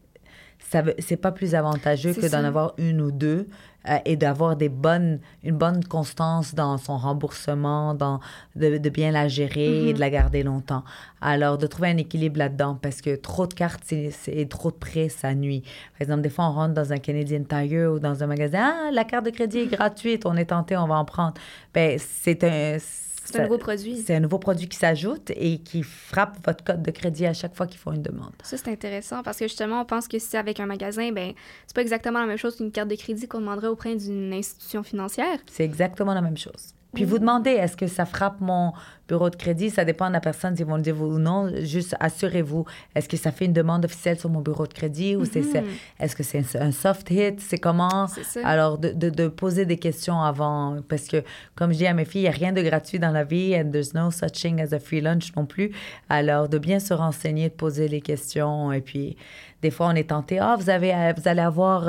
c'est pas plus avantageux que d'en avoir une ou deux euh, et d'avoir des bonnes, une bonne constance dans son remboursement, dans, de, bien la gérer et mm-hmm. de la garder longtemps. Alors, de trouver un équilibre là-dedans parce que trop de cartes et trop de prêts, ça nuit. Par exemple, des fois, on rentre dans un Canadian Tire ou dans un magasin, ah, la carte de crédit est gratuite, on est tenté, on va en prendre. Ben, c'est un c'est un nouveau produit. C'est un nouveau produit qui s'ajoute et qui frappe votre code de crédit à chaque fois qu'ils font une demande. Ça, c'est intéressant parce que justement, on pense que si c'est avec un magasin, ben c'est pas exactement la même chose qu'une carte de crédit qu'on demanderait auprès d'une institution financière. C'est exactement la même chose. Puis vous demandez, est-ce que ça frappe mon bureau de crédit? Ça dépend de la personne s'ils vont le dire ou non. Juste assurez-vous, est-ce que ça fait une demande officielle sur mon bureau de crédit ou c'est, mhm. est-ce que c'est un soft hit? C'est comment? Alors, de, de, de, poser des questions avant. Parce que, comme je dis à mes filles, il n'y a rien de gratuit dans la vie and there's no such thing as a free lunch non plus. Alors, de bien se renseigner, de poser les questions et puis des fois, on est tenté, ah, vous, avez, euh, vous allez avoir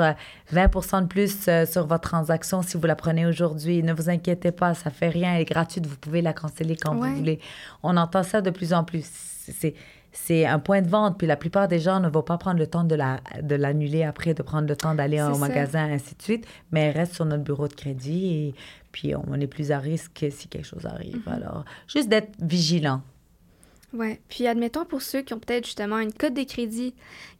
20 euh, de plus euh, sur votre transaction si vous la prenez aujourd'hui. Ne vous inquiétez pas, ça fait rien, elle est gratuite, vous pouvez la canceller quand vous voulez. On entend ça de plus en plus. C'est c'est un point de vente. Puis la plupart des gens ne vont pas prendre le temps de, la, de l'annuler après, de prendre le temps d'aller au magasin, ainsi de suite. Mais elle reste sur notre bureau de crédit et puis on est plus à risque si quelque chose arrive. Mm-hmm. Alors, juste d'être vigilant. Oui. Puis, admettons, pour ceux qui ont peut-être justement une cote de crédit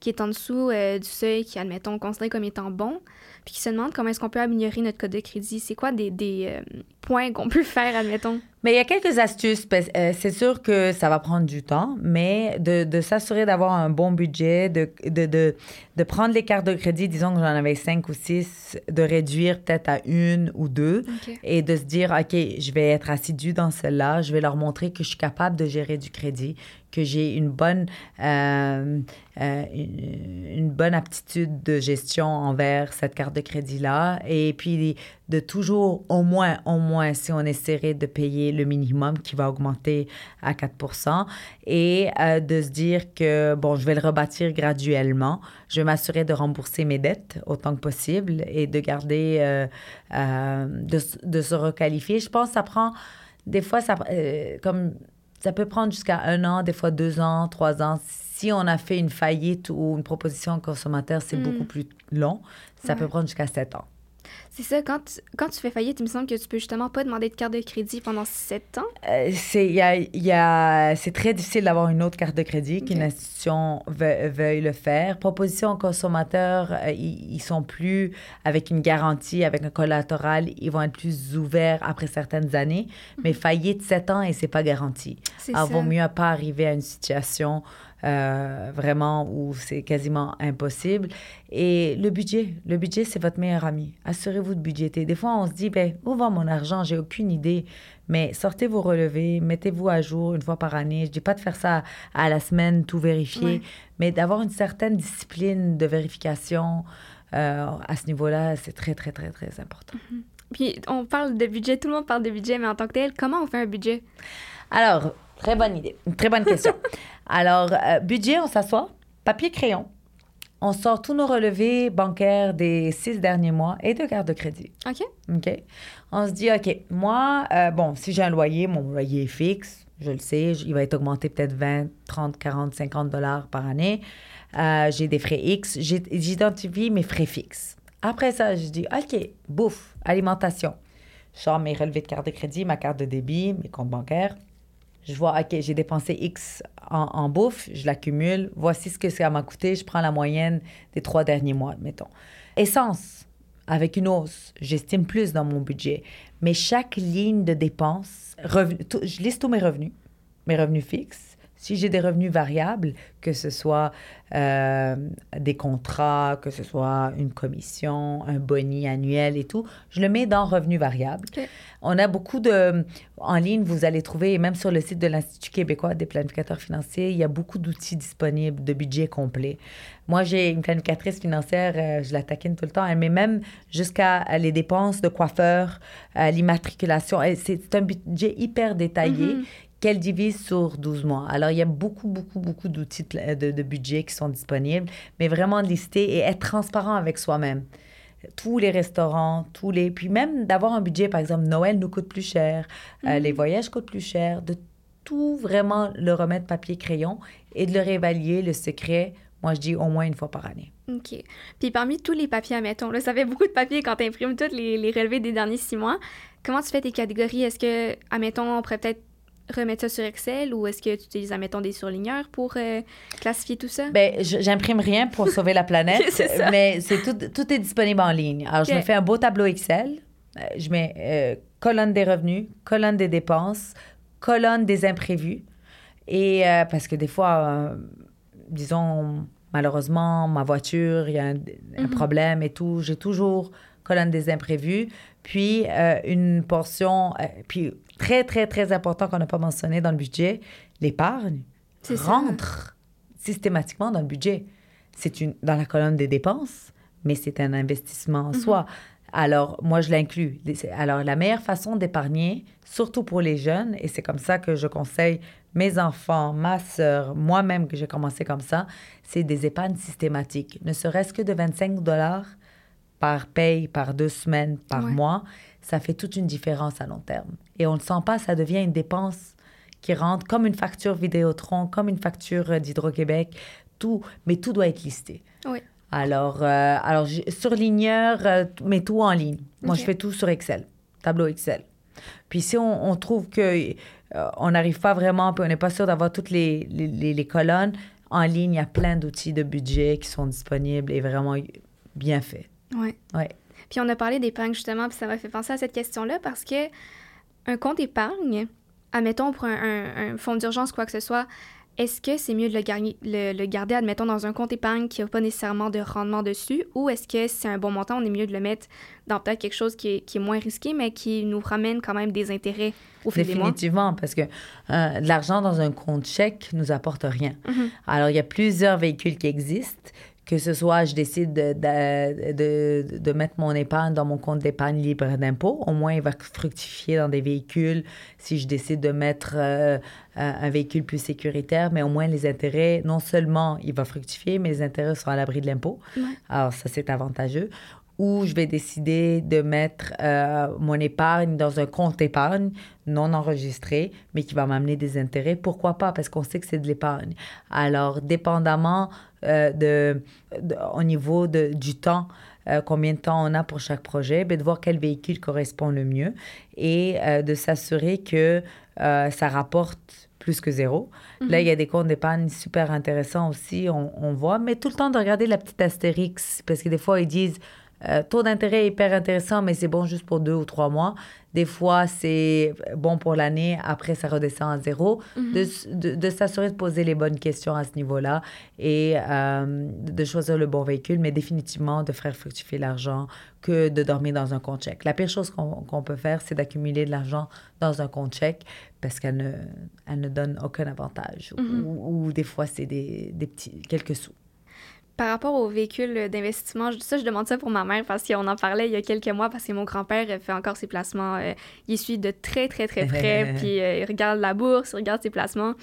qui est en dessous euh, du seuil, qui, admettons, considéré comme étant bon, puis qui se demandent comment est-ce qu'on peut améliorer notre code de crédit, c'est quoi des, des euh, points qu'on peut faire, admettons? Mais il y a quelques astuces. Euh, c'est sûr que ça va prendre du temps, mais de, de s'assurer d'avoir un bon budget, de, de, de, de, prendre les cartes de crédit, disons que j'en avais cinq ou six, de réduire peut-être à une ou deux et de se dire, OK, je vais être assidu dans celle-là, je vais leur montrer que je suis capable de gérer du crédit, que j'ai une bonne, euh, euh, une, bonne aptitude de gestion envers cette carte de crédit-là. Et puis, de toujours, au moins, au moins, si on essaierait de payer le minimum qui va augmenter à 4 et euh, de se dire que, bon, je vais le rebâtir graduellement. Je vais m'assurer de rembourser mes dettes autant que possible et de garder, de, de, se requalifier. Je pense que ça prend, des fois, ça, comme, ça peut prendre jusqu'à un an, des fois deux ans, trois ans. Si on a fait une faillite ou une proposition consommateur, c'est mm. beaucoup plus long. Ça peut prendre jusqu'à sept ans. C'est ça, quand tu, quand tu fais faillite, il me semble que tu peux justement pas demander de carte de crédit pendant sept ans. Euh, c'est, y a, y a, c'est très difficile d'avoir une autre carte de crédit qu'une institution veuille, le faire. Proposition aux consommateurs, euh, ils, sont plus avec une garantie, avec un collatéral, ils vont être plus ouverts après certaines années. Mais mhm. faillite, sept ans et c'est pas garanti. Il vaut mieux pas arriver à une situation euh, vraiment où c'est quasiment impossible. Et le budget, le budget, c'est votre meilleur ami. Assurez-vous de budgéter. Des fois, on se dit, ben, où va mon argent? J'ai aucune idée. Mais sortez vos relevés, mettez-vous à jour une fois par année. Je dis pas de faire ça à la semaine, tout vérifier, mais d'avoir une certaine discipline de vérification euh, à ce niveau-là, c'est très, très, très, très important. Mm-hmm. Puis, on parle de budget, tout le monde parle de budget, mais en tant que tel, comment on fait un budget? Alors, Très bonne idée. Très bonne question. Alors, euh, budget, on s'assoit, papier, crayon. On sort tous nos relevés bancaires des six derniers mois et de carte de crédit. OK. OK? On se dit, OK, moi, euh, bon, si j'ai un loyer, mon loyer est fixe, je le sais, il va être augmenté peut-être 20, 30, 40, 50 dollars par année. Euh, j'ai des frais X. J'identifie mes frais fixes. Après ça, je dis, OK, bouffe, alimentation. Je sors mes relevés de carte de crédit, ma carte de débit, mes comptes bancaires. Je vois, OK, j'ai dépensé X en, bouffe, je l'accumule. Voici ce que ça m'a coûté. Je prends la moyenne des trois derniers mois, mettons. Essence, avec une hausse, j'estime plus dans mon budget. Mais chaque ligne de dépense, je liste tous mes revenus, mes revenus fixes. Si j'ai des revenus variables, que ce soit euh, des contrats, que ce soit une commission, un boni annuel et tout, je le mets dans revenus variables. On a beaucoup de... En ligne, vous allez trouver, même sur le site de l'Institut québécois des planificateurs financiers, il y a beaucoup d'outils disponibles de budget complet. Moi, j'ai une planificatrice financière, euh, je la taquine tout le temps, elle met même jusqu'à les dépenses de coiffeur, euh, l'immatriculation. C'est un budget hyper détaillé mm-hmm qu'elle divise sur 12 mois? Alors, il y a beaucoup, beaucoup, beaucoup d'outils de, de, budget qui sont disponibles, mais vraiment lister et être transparent avec soi-même. Tous les restaurants, tous les... Puis même d'avoir un budget, par exemple, Noël nous coûte plus cher, euh, les mm. voyages coûtent plus cher, de tout vraiment le remettre papier-crayon et de le réévaluer, le secret, moi, je dis au moins une fois par année. OK. Puis parmi tous les papiers, admettons, là, ça fait beaucoup de papier quand tu imprimes tous les, les relevés des derniers six mois. Comment tu fais tes catégories? Est-ce que, admettons, on pourrait peut-être remettre ça sur Excel ou est-ce que tu utilises, admettons, des surligneurs pour euh, classifier tout ça? Ben, j'imprime rien pour sauver la planète, mais c'est tout, tout est disponible en ligne. Alors, je me fais un beau tableau Excel. Euh, je mets euh, colonne des revenus, colonne des dépenses, colonne des imprévus. Et parce que des fois, disons, malheureusement, ma voiture, il y a un, un, mhm. problème et tout, j'ai toujours colonne des imprévus, puis une portion, puis très, très, très important qu'on n'a pas mentionné dans le budget, l'épargne rentre systématiquement dans le budget. C'est une, dans la colonne des dépenses, mais c'est un investissement en mhm. soi. Alors, moi, je l'inclus. Alors, la meilleure façon d'épargner, surtout pour les jeunes, et c'est comme ça que je conseille mes enfants, ma sœur, moi-même que j'ai commencé comme ça, c'est des épargnes systématiques. Ne serait-ce que de 25 dollars par paye, par deux semaines, par mois ça fait toute une différence à long terme. Et on ne le sent pas, ça devient une dépense qui rentre comme une facture Vidéotron, comme une facture d'Hydro-Québec, tout, mais tout doit être listé. Oui. Alors, euh, alors surligneur, euh, mais tout en ligne. Moi, je fais tout sur Excel, tableau Excel. Puis si on, trouve que euh, on n'arrive pas vraiment, puis on n'est pas sûr d'avoir toutes les, les, les, colonnes, en ligne, il y a plein d'outils de budget qui sont disponibles et vraiment bien faits. Oui. Ouais. Puis on a parlé d'épargne justement, puis ça m'a fait penser à cette question-là parce que un compte épargne, admettons pour un, fonds d'urgence, quoi que ce soit, est-ce que c'est mieux de le, garder, le, garder, admettons, dans un compte épargne qui n'a pas nécessairement de rendement dessus, ou est-ce que c'est un bon montant, on est mieux de le mettre dans peut-être quelque chose qui est, moins risqué, mais qui nous ramène quand même des intérêts au fil des mois? Définitivement, parce que euh, de l'argent dans un compte chèque nous apporte rien. Mm-hmm. Alors, il y a plusieurs véhicules qui existent que ce soit je décide de, de, de, mettre mon épargne dans mon compte d'épargne libre d'impôt, au moins il va fructifier dans des véhicules si je décide de mettre euh, un véhicule plus sécuritaire, mais au moins les intérêts, non seulement il va fructifier, mais les intérêts seront à l'abri de l'impôt. Alors ça, c'est avantageux ou je vais décider de mettre euh, mon épargne dans un compte épargne non enregistré, mais qui va m'amener des intérêts. Pourquoi pas? Parce qu'on sait que c'est de l'épargne. Alors, dépendamment euh, de, au niveau de, du temps, euh, combien de temps on a pour chaque projet, bien, de voir quel véhicule correspond le mieux et de s'assurer que ça rapporte plus que zéro. Là, il y a mhm. des comptes d'épargne super intéressants aussi, on, on, voit, mais tout le temps de regarder la petite astérix, parce que des fois, ils disent euh, taux d'intérêt hyper intéressant, mais c'est bon juste pour deux ou trois mois. Des fois, c'est bon pour l'année. Après, ça redescend à zéro. Mhm. De, de, s'assurer de poser les bonnes questions à ce niveau-là et euh, de choisir le bon véhicule, mais définitivement de faire fructifier l'argent que de dormir dans un compte chèque. La pire chose qu'on peut faire, c'est d'accumuler de l'argent dans un compte chèque parce qu'elle ne, elle ne donne aucun avantage. Mhm. ou, ou, des fois, c'est des, des petits, quelques sous. Par rapport aux véhicules d'investissement, ça, je demande ça pour ma mère parce qu'on en parlait il y a quelques mois parce que mon grand-père fait encore ses placements. Euh, il suit de très, très, très près. puis euh, il regarde la bourse, il regarde ses placements.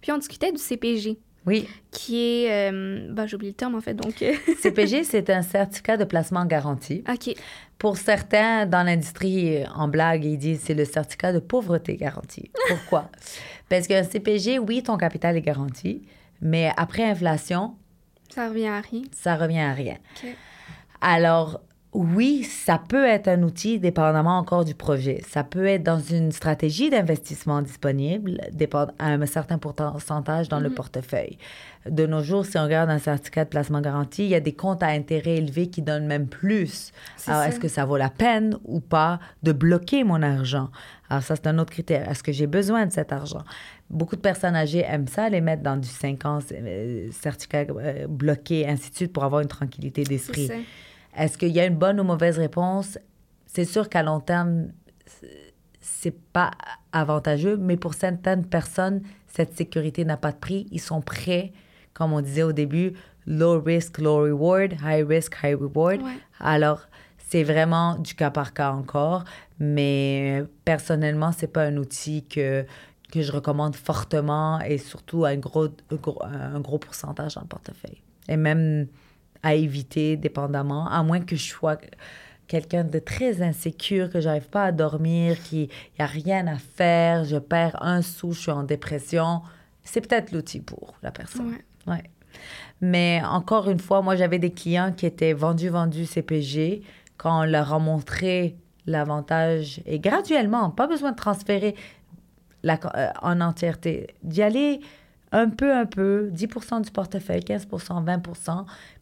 Puis on discutait du CPG. Oui. Qui est. Euh, ben, j'ai oublié le terme, en fait. Donc. CPG, c'est un certificat de placement garanti. OK. Pour certains, dans l'industrie, en blague, ils disent c'est le certificat de pauvreté garanti. Pourquoi? Parce qu'un CPG, oui, ton capital est garanti, mais après inflation, ça revient à rien. Ça revient à rien. Alors, oui, ça peut être un outil dépendamment encore du projet. Ça peut être dans une stratégie d'investissement disponible, à un certain pourcentage dans le mhm. portefeuille. De nos jours, si on regarde un certificat de placement garanti, il y a des comptes à intérêt élevés qui donnent même plus. Alors, est-ce que ça vaut la peine ou pas de bloquer mon argent? Alors, ça, c'est un autre critère. Est-ce que j'ai besoin de cet argent? Beaucoup de personnes âgées aiment ça, les mettre dans du 5 ans, euh, certificat euh, bloqué, ainsi de suite, pour avoir une tranquillité d'esprit. Est-ce qu'il y a une bonne ou mauvaise réponse? C'est sûr qu'à long terme, c'est pas avantageux, mais pour certaines personnes, cette sécurité n'a pas de prix. Ils sont prêts, comme on disait au début, low risk, low reward, high risk, high reward. Alors, c'est vraiment du cas par cas encore, mais personnellement, c'est pas un outil que que je recommande fortement et surtout à un gros, un gros pourcentage dans le portefeuille. Et même à éviter dépendamment, à moins que je sois quelqu'un de très insécure, que j'arrive pas à dormir, qu'il n'y a rien à faire, je perds un sou, je suis en dépression. C'est peut-être l'outil pour la personne. Ouais. Mais encore une fois, moi, j'avais des clients qui étaient vendus, vendus CPG. Quand on leur a montré l'avantage, et graduellement, pas besoin de transférer la, euh, en entièreté, d'y aller un peu, un peu, 10% du portefeuille, 15 20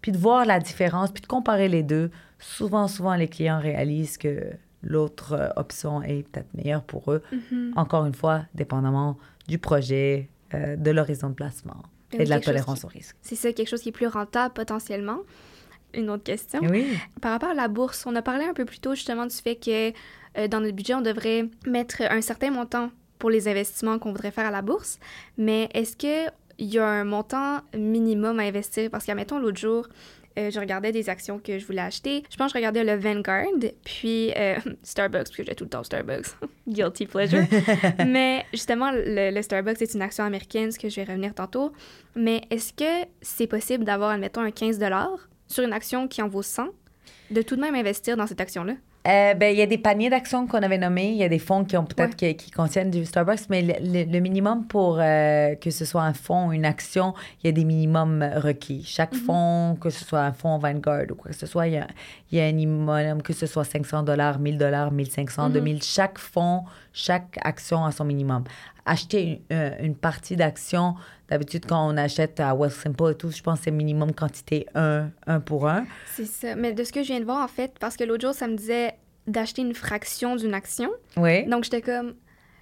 puis de voir la différence, puis de comparer les deux. Souvent, souvent, les clients réalisent que l'autre euh, option est peut-être meilleure pour eux. Mm-hmm. Encore une fois, dépendamment du projet, euh, de l'horizon de placement et de la tolérance au risque. C'est ça, quelque chose qui est plus rentable potentiellement? Une autre question. Oui. Par rapport à la bourse, on a parlé un peu plus tôt justement du fait que dans notre budget, on devrait mettre un certain montant pour les investissements qu'on voudrait faire à la bourse, mais est-ce qu'il y a un montant minimum à investir? Parce qu'admettons, l'autre jour, euh, je regardais des actions que je voulais acheter. Je pense que je regardais le Vanguard, puis euh, Starbucks, parce que j'ai tout le temps Starbucks. Guilty pleasure. Mais justement, le, Starbucks est une action américaine, ce que je vais revenir tantôt. Mais est-ce que c'est possible d'avoir, admettons, un 15 sur une action qui en vaut 100, de tout de même investir dans cette action-là? Euh, ben, il y a des paniers d'actions qu'on avait nommés. Il y a des fonds qui ont peut-être qui, contiennent du Starbucks, mais le, minimum pour euh, que ce soit un fonds ou une action, il y a des minimums requis. Chaque mhm. fonds, que ce soit un fonds Vanguard ou quoi que ce soit, il y a, il y a un minimum, que ce soit 500 dollars, 1000 dollars, 1500, 2000. Chaque fonds, chaque action a son minimum. Acheter une, euh, une partie d'action D'habitude, quand on achète à Simple et tout, je pense que c'est minimum quantité 1, 1 pour 1. C'est ça. Mais de ce que je viens de voir, en fait, parce que l'autre jour, ça me disait d'acheter une fraction d'une action. Oui. Donc, j'étais comme,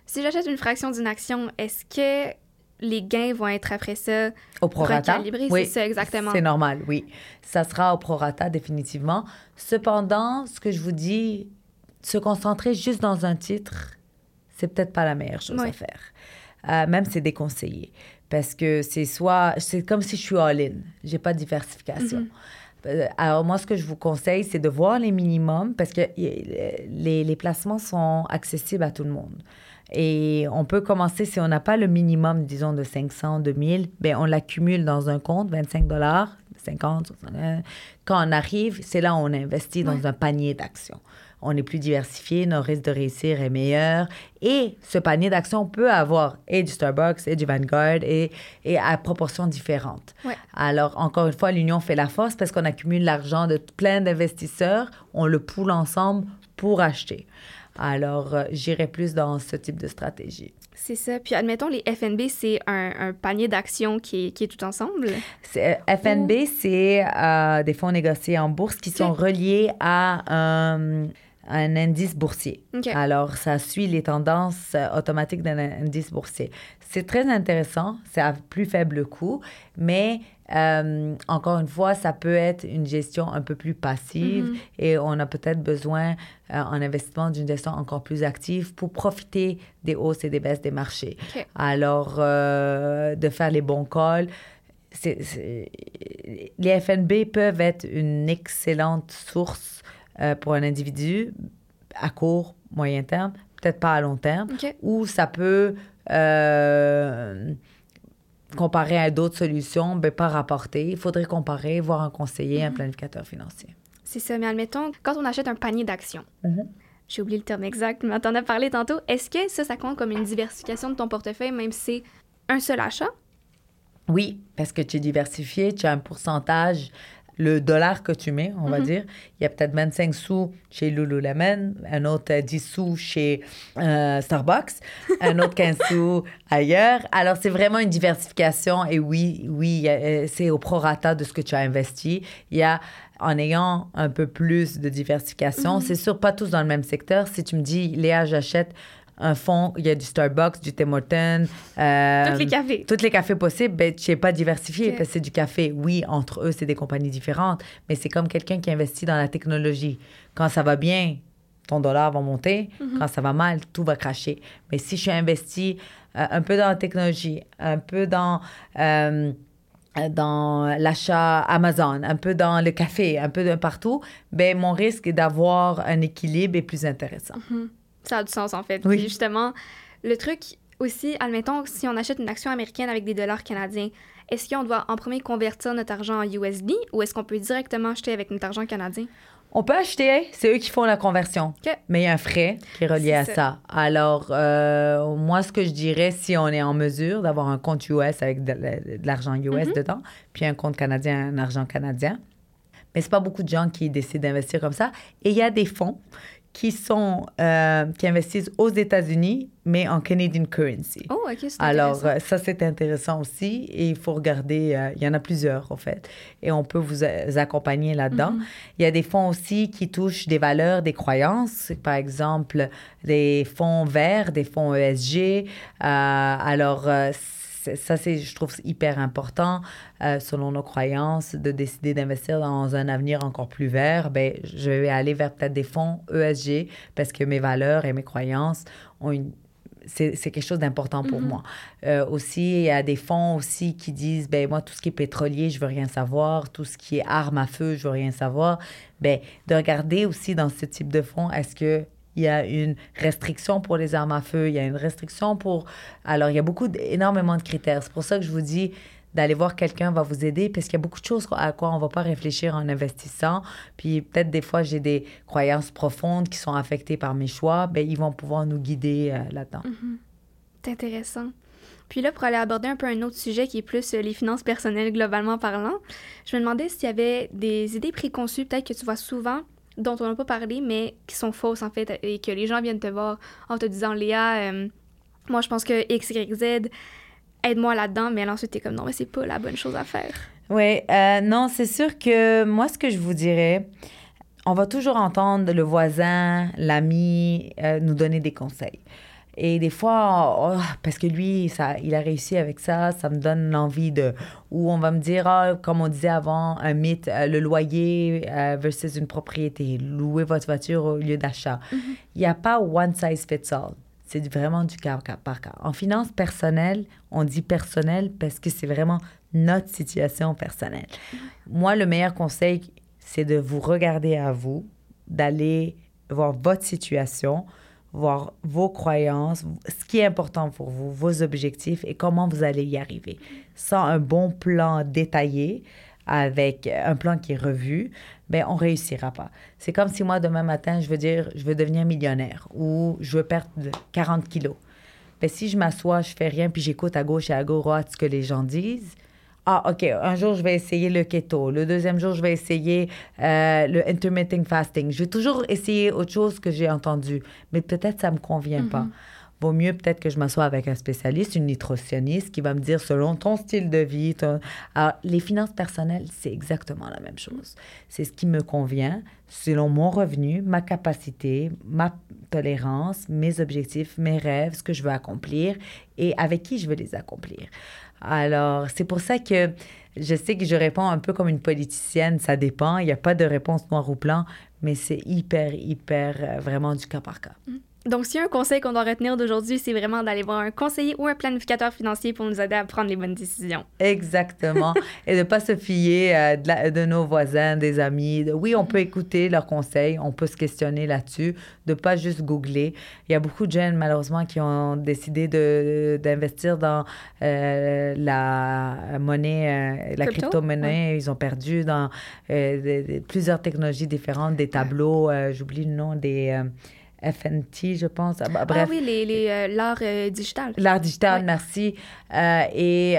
si j'achète une fraction d'une action, est-ce que les gains vont être après ça au prorata? Oui, c'est ça, exactement. C'est normal, oui. Ça sera au prorata, définitivement. Cependant, ce que je vous dis, se concentrer juste dans un titre, c'est peut-être pas la meilleure chose à faire. euh, même c'est déconseillé. Parce que c'est soit, c'est comme si je suis all-in, j'ai pas de diversification. Mhm. Euh, Alors, moi, ce que je vous conseille, c'est de voir les minimums parce que les, les placements sont accessibles à tout le monde. Et on peut commencer, si on n'a pas le minimum, disons, de 500, 2000, ben on l'accumule dans un compte, 25 dollars, 50, 61. Quand on arrive, c'est là où on investit dans Ouais. un panier d'actions. On est plus diversifié, nos risques de réussir est meilleur. Et ce panier d'actions peut avoir et du Starbucks et du Vanguard et, et à proportions différentes. Ouais. Alors, encore une fois, l'union fait la force parce qu'on accumule l'argent de plein d'investisseurs, on le poule ensemble pour acheter. Alors, euh, j'irai plus dans ce type de stratégie. C'est ça. Puis admettons, les FNB, c'est un, un panier d'actions qui est, qui est tout ensemble? C'est- euh, FNB, c'est euh, des fonds négociés en bourse qui sont reliés à un, un indice boursier. Alors, ça suit les tendances euh, automatiques d'un indice boursier. C'est très intéressant, c'est à plus faible coût, mais euh, encore une fois, ça peut être une gestion un peu plus passive Mhm. et on a peut-être besoin euh, en investissement d'une gestion encore plus active pour profiter des hausses et des baisses des marchés. Alors, euh, de faire les bons calls. les FNB peuvent être une excellente source euh, pour un individu à court, moyen terme, peut-être pas à long terme, ou ça peut, euh, comparé à d'autres solutions, ben, pas rapporter. Il faudrait comparer, voir un conseiller, un planificateur financier. C'est ça. Mais admettons, quand on achète un panier d'actions, Mhm. j'ai oublié le terme exact, mais t'en as parlé tantôt, est-ce que ça, ça compte comme une diversification de ton portefeuille, même si c'est un seul achat? Oui, parce que tu es diversifié, tu as un pourcentage, le dollar que tu mets, on va Mhm. dire. Il y a peut-être 25 sous chez Lululemon, un autre euh, 10 sous chez euh, Starbucks, un autre 15 sous ailleurs. Alors, c'est vraiment une diversification et oui, oui, euh, c'est au prorata de ce que tu as investi. Il y a, en ayant un peu plus de diversification, Mhm. c'est sûr, pas tous dans le même secteur. Si tu me dis, Léa, j'achète un fonds, il y a du Starbucks, du Tim Hortons. euh, Tous les cafés. tous les cafés possibles, ben, tu n'es pas diversifié parce que c'est du café. Oui, entre eux, c'est des compagnies différentes, mais c'est comme quelqu'un qui investit dans la technologie. Quand ça va bien, ton dollar va monter. Quand ça va mal, tout va cracher. Mais si je suis investi euh, un peu dans la technologie, un peu dans... euh, dans l'achat Amazon, un peu dans le café, un peu de partout, ben mon risque d'avoir un équilibre est plus intéressant. Ça a du sens, en fait. Oui. Puis justement, le truc aussi, admettons, si on achète une action américaine avec des dollars canadiens, est-ce qu'on doit en premier convertir notre argent en USD ou est-ce qu'on peut directement acheter avec notre argent canadien? On peut acheter, c'est eux qui font la conversion. Mais il y a un frais qui est relié à ça. ça. Alors, euh, moi, ce que je dirais, si on est en mesure d'avoir un compte US avec de, de l'argent US Mm-hmm. dedans, puis un compte canadien, un argent canadien, mais c'est pas beaucoup de gens qui décident d'investir comme ça. Et il y a des fonds qui sont euh, qui investissent aux États-Unis, mais en Canadian currency. Oh, OK, Alors, euh, ça, c'est intéressant aussi. Et il faut regarder, euh, il y en a plusieurs, en fait. Et on peut vous, accompagner là-dedans. Il y a des fonds aussi qui touchent des valeurs, des croyances. Par exemple, des fonds verts, des fonds ESG. Euh, alors, ça, c'est, je trouve, hyper important, euh, selon nos croyances, de décider d'investir dans un avenir encore plus vert. Ben, je vais aller vers peut-être des fonds ESG parce que mes valeurs et mes croyances ont une c'est c'est quelque chose d'important pour moi. Euh, aussi, il y a des fonds aussi qui disent, ben moi, tout ce qui est pétrolier, je veux rien savoir. Tout ce qui est armes à feu, je veux rien savoir. Ben, de regarder aussi dans ce type de fonds, est-ce que il y a une restriction pour les armes à feu, il y a une restriction pour... Alors, il y a beaucoup, énormément de critères. C'est pour ça que je vous dis d'aller voir quelqu'un va vous aider parce qu'il y a beaucoup de choses à quoi on va pas réfléchir en investissant. Puis peut-être des fois, j'ai des croyances profondes qui sont affectées par mes choix. Ben, ils vont pouvoir nous guider euh, là-dedans. C'est intéressant. Puis là, pour aller aborder un peu un autre sujet qui est plus euh, les finances personnelles globalement parlant, je me demandais s'il y avait des idées préconçues, peut-être que tu vois souvent, dont on n'a pas parlé, mais qui sont fausses en fait, et que les gens viennent te voir en te disant Léa, euh, moi je pense que X, Y, Z, aide-moi là-dedans, mais là, ensuite t'es comme non, mais c'est pas la bonne chose à faire. Oui, euh, non, c'est sûr que moi, ce que je vous dirais, on va toujours entendre le voisin, l'ami euh, nous donner des conseils. Et des fois, oh, parce que lui, ça, il a réussi avec ça, ça me donne l'envie de... Ou on va me dire, ah, comme on disait avant, un mythe, euh, le loyer euh, versus une propriété, louer votre voiture au lieu d'achat. Il n'y a pas one size fits all. c'est vraiment du cas par cas. En finance personnelle, on dit personnel parce que c'est vraiment notre situation personnelle. Moi, le meilleur conseil, c'est de vous regarder à vous, d'aller voir votre situation, voir vos croyances, ce qui est important pour vous, vos objectifs et comment vous allez y arriver. Sans un bon plan détaillé, avec un plan qui est revu, ben on réussira pas. C'est comme si moi, demain matin, je veux dire, je veux devenir millionnaire ou je veux perdre 40 kilos. Ben, si je m'assois, je fais rien, puis j'écoute à gauche et à droite ce que les gens disent, ah, OK, un jour, je vais essayer le keto. Le deuxième jour, je vais essayer euh, le intermittent fasting. Je vais toujours essayer autre chose que j'ai entendu, mais peut-être ça ne me convient pas. Vaut mieux peut-être que je m'assoie avec un spécialiste, une nutritionniste qui va me dire selon ton style de vie. Alors, les finances personnelles, c'est exactement la même chose. C'est ce qui me convient selon mon revenu, ma capacité, ma tolérance, mes objectifs, mes rêves, ce que je veux accomplir et avec qui je veux les accomplir. Alors, c'est pour ça que je sais que je réponds un peu comme une politicienne, ça dépend, il n'y a pas de réponse noir ou blanc, mais c'est hyper, hyper, euh, vraiment du cas par cas. Mm. Donc, si un conseil qu'on doit retenir d'aujourd'hui, c'est vraiment d'aller voir un conseiller ou un planificateur financier pour nous aider à prendre les bonnes décisions. Exactement. Et de ne pas se fier euh, de, de, nos voisins, des amis. Oui, on peut écouter leurs conseils, on peut se questionner là-dessus, de ne pas juste googler. Il y a beaucoup de jeunes, malheureusement, qui ont décidé d'investir dans euh, la monnaie, euh, la crypto-monnaie. Ils ont perdu dans plusieurs technologies différentes, des tableaux, j'oublie le nom, des FNT, je pense. Ah, bah, bref. Ah oui, les, euh, l'art euh, digital. L'art digital, merci. Euh, et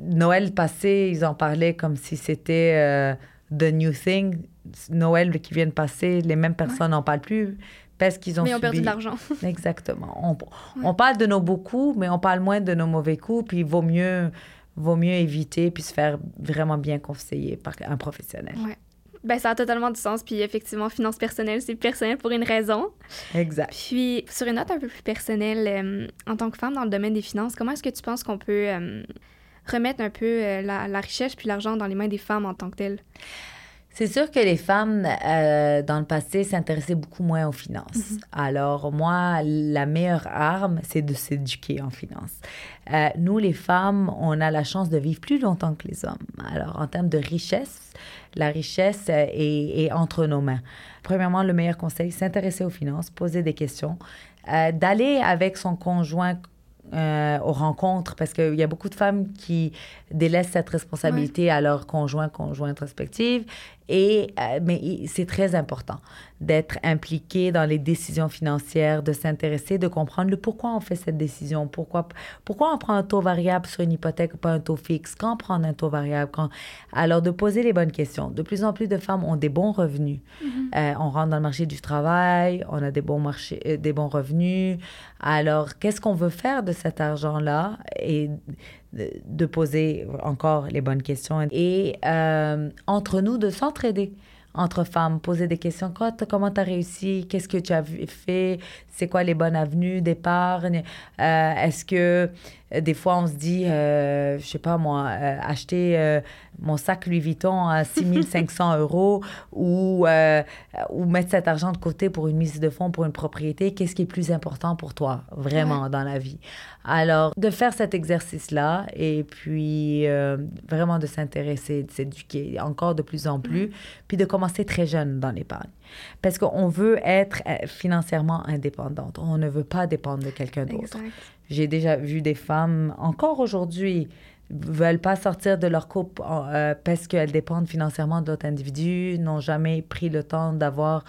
Noël passé, ils en parlaient comme si c'était the new thing. Noël qui vient de passer, les mêmes personnes n'en parlent plus parce qu'ils ont Mais on perdu de l'argent. Exactement. On, on, parle de nos beaux coups, mais on parle moins de nos mauvais coups, puis il vaut mieux, vaut mieux éviter puis se faire vraiment bien conseiller par un professionnel. Ouais. Ben, ça a totalement du sens. Puis effectivement, finance personnelle, c'est personnel pour une raison. Exact. Puis sur une note un peu plus personnelle, euh, en tant que femme dans le domaine des finances, comment est-ce que tu penses qu'on peut euh, remettre un peu euh, la, la, richesse puis l'argent dans les mains des femmes en tant que telles? C'est sûr que les femmes, euh, dans le passé, s'intéressaient beaucoup moins aux finances. Mhm. Alors, moi, la meilleure arme, c'est de s'éduquer en finances. Euh, nous, les femmes, on a la chance de vivre plus longtemps que les hommes. Alors, en termes de richesse, la richesse est, est entre nos mains. Premièrement, le meilleur conseil, s'intéresser aux finances, poser des questions, euh, d'aller avec son conjoint euh, aux rencontres parce qu'il y a beaucoup de femmes qui délaissent cette responsabilité à leur conjoint, conjointe respective. Et, euh, mais c'est très important d'être impliqué dans les décisions financières, de s'intéresser, de comprendre le pourquoi on fait cette décision, pourquoi, pourquoi on prend un taux variable sur une hypothèque ou pas un taux fixe, quand prendre un taux variable. Quand... Alors, de poser les bonnes questions. De plus en plus de femmes ont des bons revenus. Mm-hmm. Euh, on rentre dans le marché du travail, on a des bons, marchés, euh, des bons revenus. Alors, qu'est-ce qu'on veut faire de cet argent-là? Et de poser encore les bonnes questions et euh, entre nous de s'entraider entre femmes, poser des questions. Comment tu as réussi? Qu'est-ce que tu as fait? C'est quoi les bonnes avenues d'épargne? Euh, est-ce que des fois, on se dit, euh, je sais pas moi, euh, acheter euh, mon sac Louis Vuitton à 6500 euros ou, ou mettre cet argent de côté pour une mise de fonds, pour une propriété, qu'est-ce qui est plus important pour toi, vraiment, dans la vie? Alors, de faire cet exercice-là et puis vraiment de s'intéresser, de s'éduquer encore de plus en plus, puis de commencer très jeune dans l'épargne. Parce qu'on veut être financièrement indépendante. On ne veut pas dépendre de quelqu'un d'autre. J'ai déjà vu des femmes, encore aujourd'hui, veulent pas sortir de leur couple euh, parce qu'elles dépendent financièrement d'autres individus, n'ont jamais pris le temps d'avoir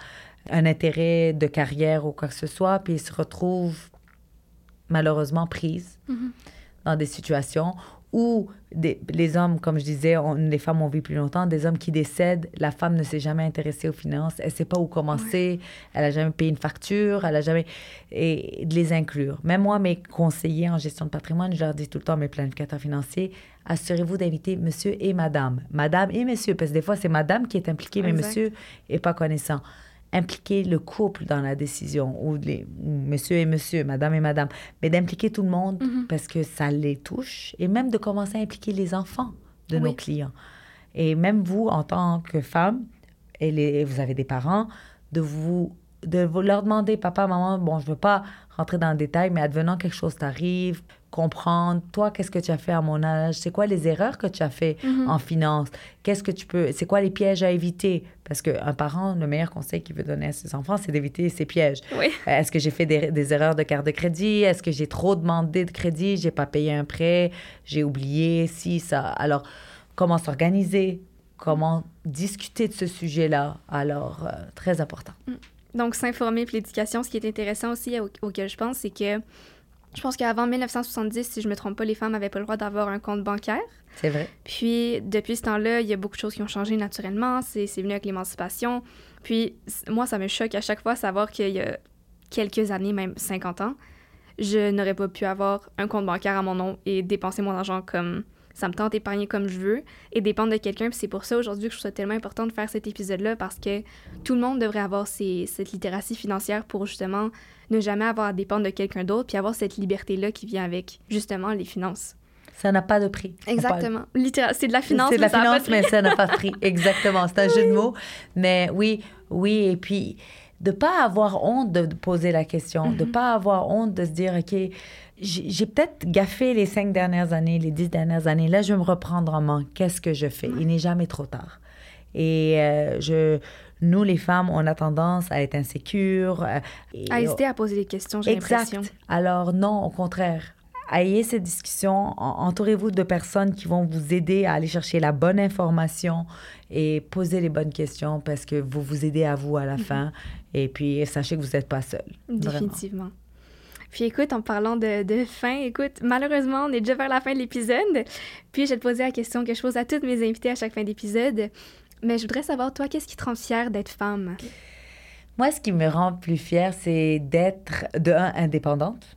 un intérêt de carrière ou quoi que ce soit, puis se retrouvent malheureusement prises mm-hmm. dans des situations où des, les hommes, comme je disais, les femmes ont vécu plus longtemps, des hommes qui décèdent, la femme ne s'est jamais intéressée aux finances, elle ne sait pas où commencer, elle n'a jamais payé une facture, elle n'a jamais... Et de les inclure. Même moi, mes conseillers en gestion de patrimoine, je leur dis tout le temps, mes planificateurs financiers, assurez-vous d'inviter monsieur et madame. Madame et monsieur, parce que des fois, c'est madame qui est impliquée, mais monsieur n'est pas connaissant impliquer le couple dans la décision, ou les monsieur et monsieur, madame et madame, mais d'impliquer tout le monde mhm. parce que ça les touche, et même de commencer à impliquer les enfants de nos clients. Et même vous, en tant que femme, et, les, vous avez des parents, de vous de vous leur demander, papa, maman, bon, je veux pas rentrer dans le détail, mais advenant quelque chose t'arrive, comprendre, toi, qu'est-ce que tu as fait à mon âge, c'est quoi les erreurs que tu as fait Mhm. en finance, qu'est-ce que tu peux, c'est quoi les pièges à éviter, parce qu'un parent, le meilleur conseil qu'il veut donner à ses enfants, c'est d'éviter ces pièges. Oui. Euh, Est-ce que j'ai fait des, des erreurs de carte de crédit? Est-ce que j'ai trop demandé de crédit? J'ai pas payé un prêt? J'ai oublié si ça. Alors, comment s'organiser? Comment discuter de ce sujet-là? Alors, euh, très important. Donc, s'informer puis l'éducation, ce qui est intéressant aussi au- auquel je pense, c'est que je pense qu'avant 1970, si je me trompe pas, les femmes n'avaient pas le droit d'avoir un compte bancaire. C'est vrai. Puis, depuis ce temps-là, il y a beaucoup de choses qui ont changé naturellement. C'est venu avec l'émancipation. Puis, moi, ça me choque à chaque fois de savoir qu'il y a quelques années, même 50 ans, je n'aurais pas pu avoir un compte bancaire à mon nom et dépenser mon argent comme ça me tente, épargner comme je veux et dépendre de quelqu'un. Puis c'est pour ça aujourd'hui que je trouve ça tellement important de faire cet épisode-là parce que tout le monde devrait avoir cette littératie financière pour justement ne jamais avoir à dépendre de quelqu'un d'autre puis avoir cette liberté-là qui vient avec justement les finances. Ça n'a pas de prix. Exactement. C'est de la finance. C'est de la mais ça finance, de mais ça n'a pas de prix. Exactement. C'est un jeu de mots. Mais oui, oui. Et puis, de pas avoir honte de de poser la question, de Mhm. pas avoir honte de se dire, OK, j'ai peut-être gaffé les cinq dernières années, les dix dernières années. Là, je vais me reprendre en main. Qu'est-ce que je fais? Il n'est jamais trop tard. Et euh, je, nous, les femmes, on a tendance à être insécures. euh, À hésiter à poser des questions, j'ai l'impression. Alors non, au contraire. Ayez cette discussion, en- entourez-vous de personnes qui vont vous aider à aller chercher la bonne information et poser les bonnes questions parce que vous vous aidez à vous à la fin. Et puis, sachez que vous n'êtes pas seul. Vraiment. Puis écoute, en parlant de, de fin, écoute, malheureusement, on est déjà vers la fin de l'épisode. Puis je vais te poser la question que je pose à toutes mes invités à chaque fin d'épisode. Mais je voudrais savoir, toi, qu'est-ce qui te rend fière d'être femme? Moi, ce qui me rend plus fière, c'est d'être, de un, indépendante.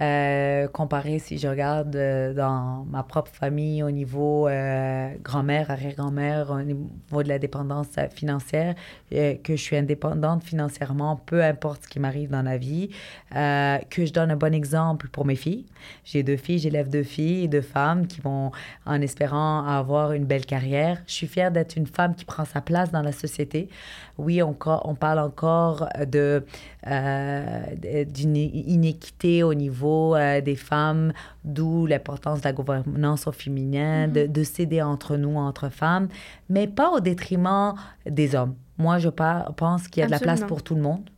Euh, comparé, si je regarde euh, dans ma propre famille au niveau euh, grand-mère, arrière-grand-mère, au niveau de la dépendance financière, que je suis indépendante financièrement, peu importe ce qui m'arrive dans la vie, que je donne un bon exemple pour mes filles. J'ai deux filles, j'élève deux filles, deux femmes qui vont, en espérant avoir une belle carrière. Je suis fière d'être une femme qui prend sa place dans la société. Oui, on, on parle encore d'une inéquité au niveau euh, des femmes, d'où l'importance de la gouvernance au féminin, de, de s'aider entre nous, entre femmes, mais pas au détriment des hommes. Moi, je pense qu'il y a de la place pour tout le monde,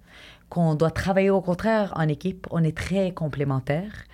qu'on doit travailler au contraire en équipe. On est très complémentaires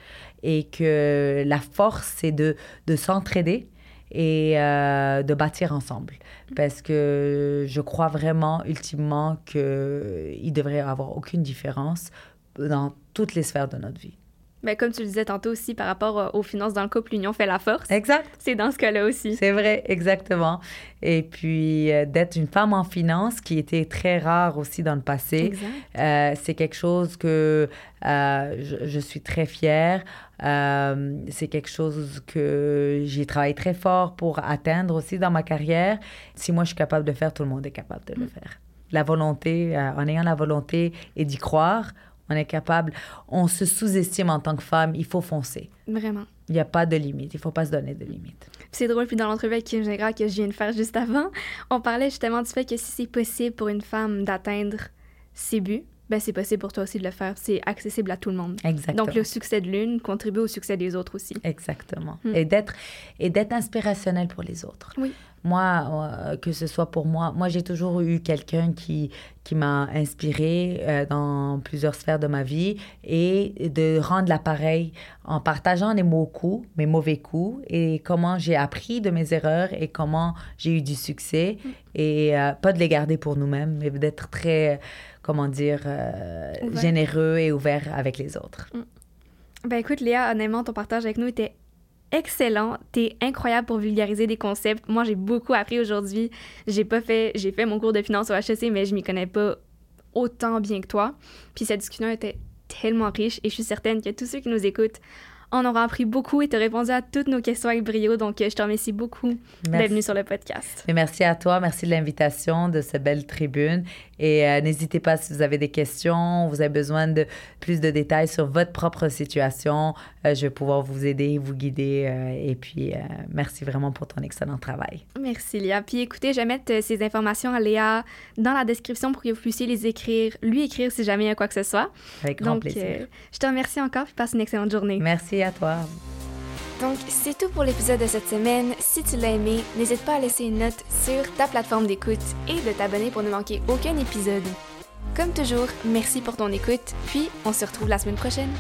et que la force, c'est de, de s'entraider et euh, de bâtir ensemble. Parce que je crois vraiment, ultimement, qu'il devrait y avoir aucune différence dans toutes les sphères de notre vie. Ben, comme tu le disais tantôt aussi par rapport euh, aux finances dans le couple, l'union fait la force. Exact. C'est dans ce cas-là aussi. C'est vrai, exactement. Et puis, euh, d'être une femme en finance, qui était très rare aussi dans le passé. Euh, c'est quelque chose que euh, je, je suis très fière. C'est quelque chose que j'ai travaillé très fort pour atteindre aussi dans ma carrière. Si moi je suis capable de le faire, tout le monde est capable de le faire. La volonté, en ayant la volonté et d'y croire, on est capable. On se sous-estime en tant que femme, il faut foncer. Vraiment. Il n'y a pas de limite, il ne faut pas se donner de limite. C'est drôle, puis dans l'entrevue avec Kim Gingras que je viens de faire juste avant, on parlait justement du fait que si c'est possible pour une femme d'atteindre ses buts, ben c'est possible pour toi aussi de le faire. C'est accessible à tout le monde. Exactement. Donc le succès de l'une contribue au succès des autres aussi. Exactement. Mm. Et d'être et d'être inspirationnel pour les autres. Oui. Moi, euh, que ce soit pour moi, moi j'ai toujours eu quelqu'un qui qui m'a inspiré euh, dans plusieurs sphères de ma vie et de rendre l'appareil en partageant les mots coups, mes mauvais coups et comment j'ai appris de mes erreurs et comment j'ai eu du succès et euh, pas de les garder pour nous-mêmes, mais d'être très comment dire généreux et ouvert avec les autres. Ben écoute, Léa, honnêtement, ton partage avec nous était excellent. T'es incroyable pour vulgariser des concepts. Moi, j'ai beaucoup appris aujourd'hui. J'ai pas fait, j'ai fait mon cours de finance au HEC, mais je m'y connais pas autant bien que toi. Puis cette discussion était tellement riche et je suis certaine que tous ceux qui nous écoutent On aura appris beaucoup et tu as répondu à toutes nos questions avec brio. Donc, je te remercie beaucoup d'être venu sur le podcast. Et merci à toi. Merci de l'invitation, de cette belle tribune. Et euh, n'hésitez pas si vous avez des questions, vous avez besoin de plus de détails sur votre propre situation. Euh, je vais pouvoir vous aider, vous guider. Euh, et puis, merci vraiment pour ton excellent travail. Merci, Léa. Puis écoutez, je vais mettre ces informations à Léa dans la description pour que vous puissiez les écrire, lui écrire si jamais il y a quoi que ce soit. Avec grand plaisir. je te remercie encore et passe une excellente journée. Donc, c'est tout pour l'épisode de cette semaine. Si tu l'as aimé, n'hésite pas à laisser une note sur ta plateforme d'écoute et de t'abonner pour ne manquer aucun épisode. Comme toujours, merci pour ton écoute, puis on se retrouve la semaine prochaine.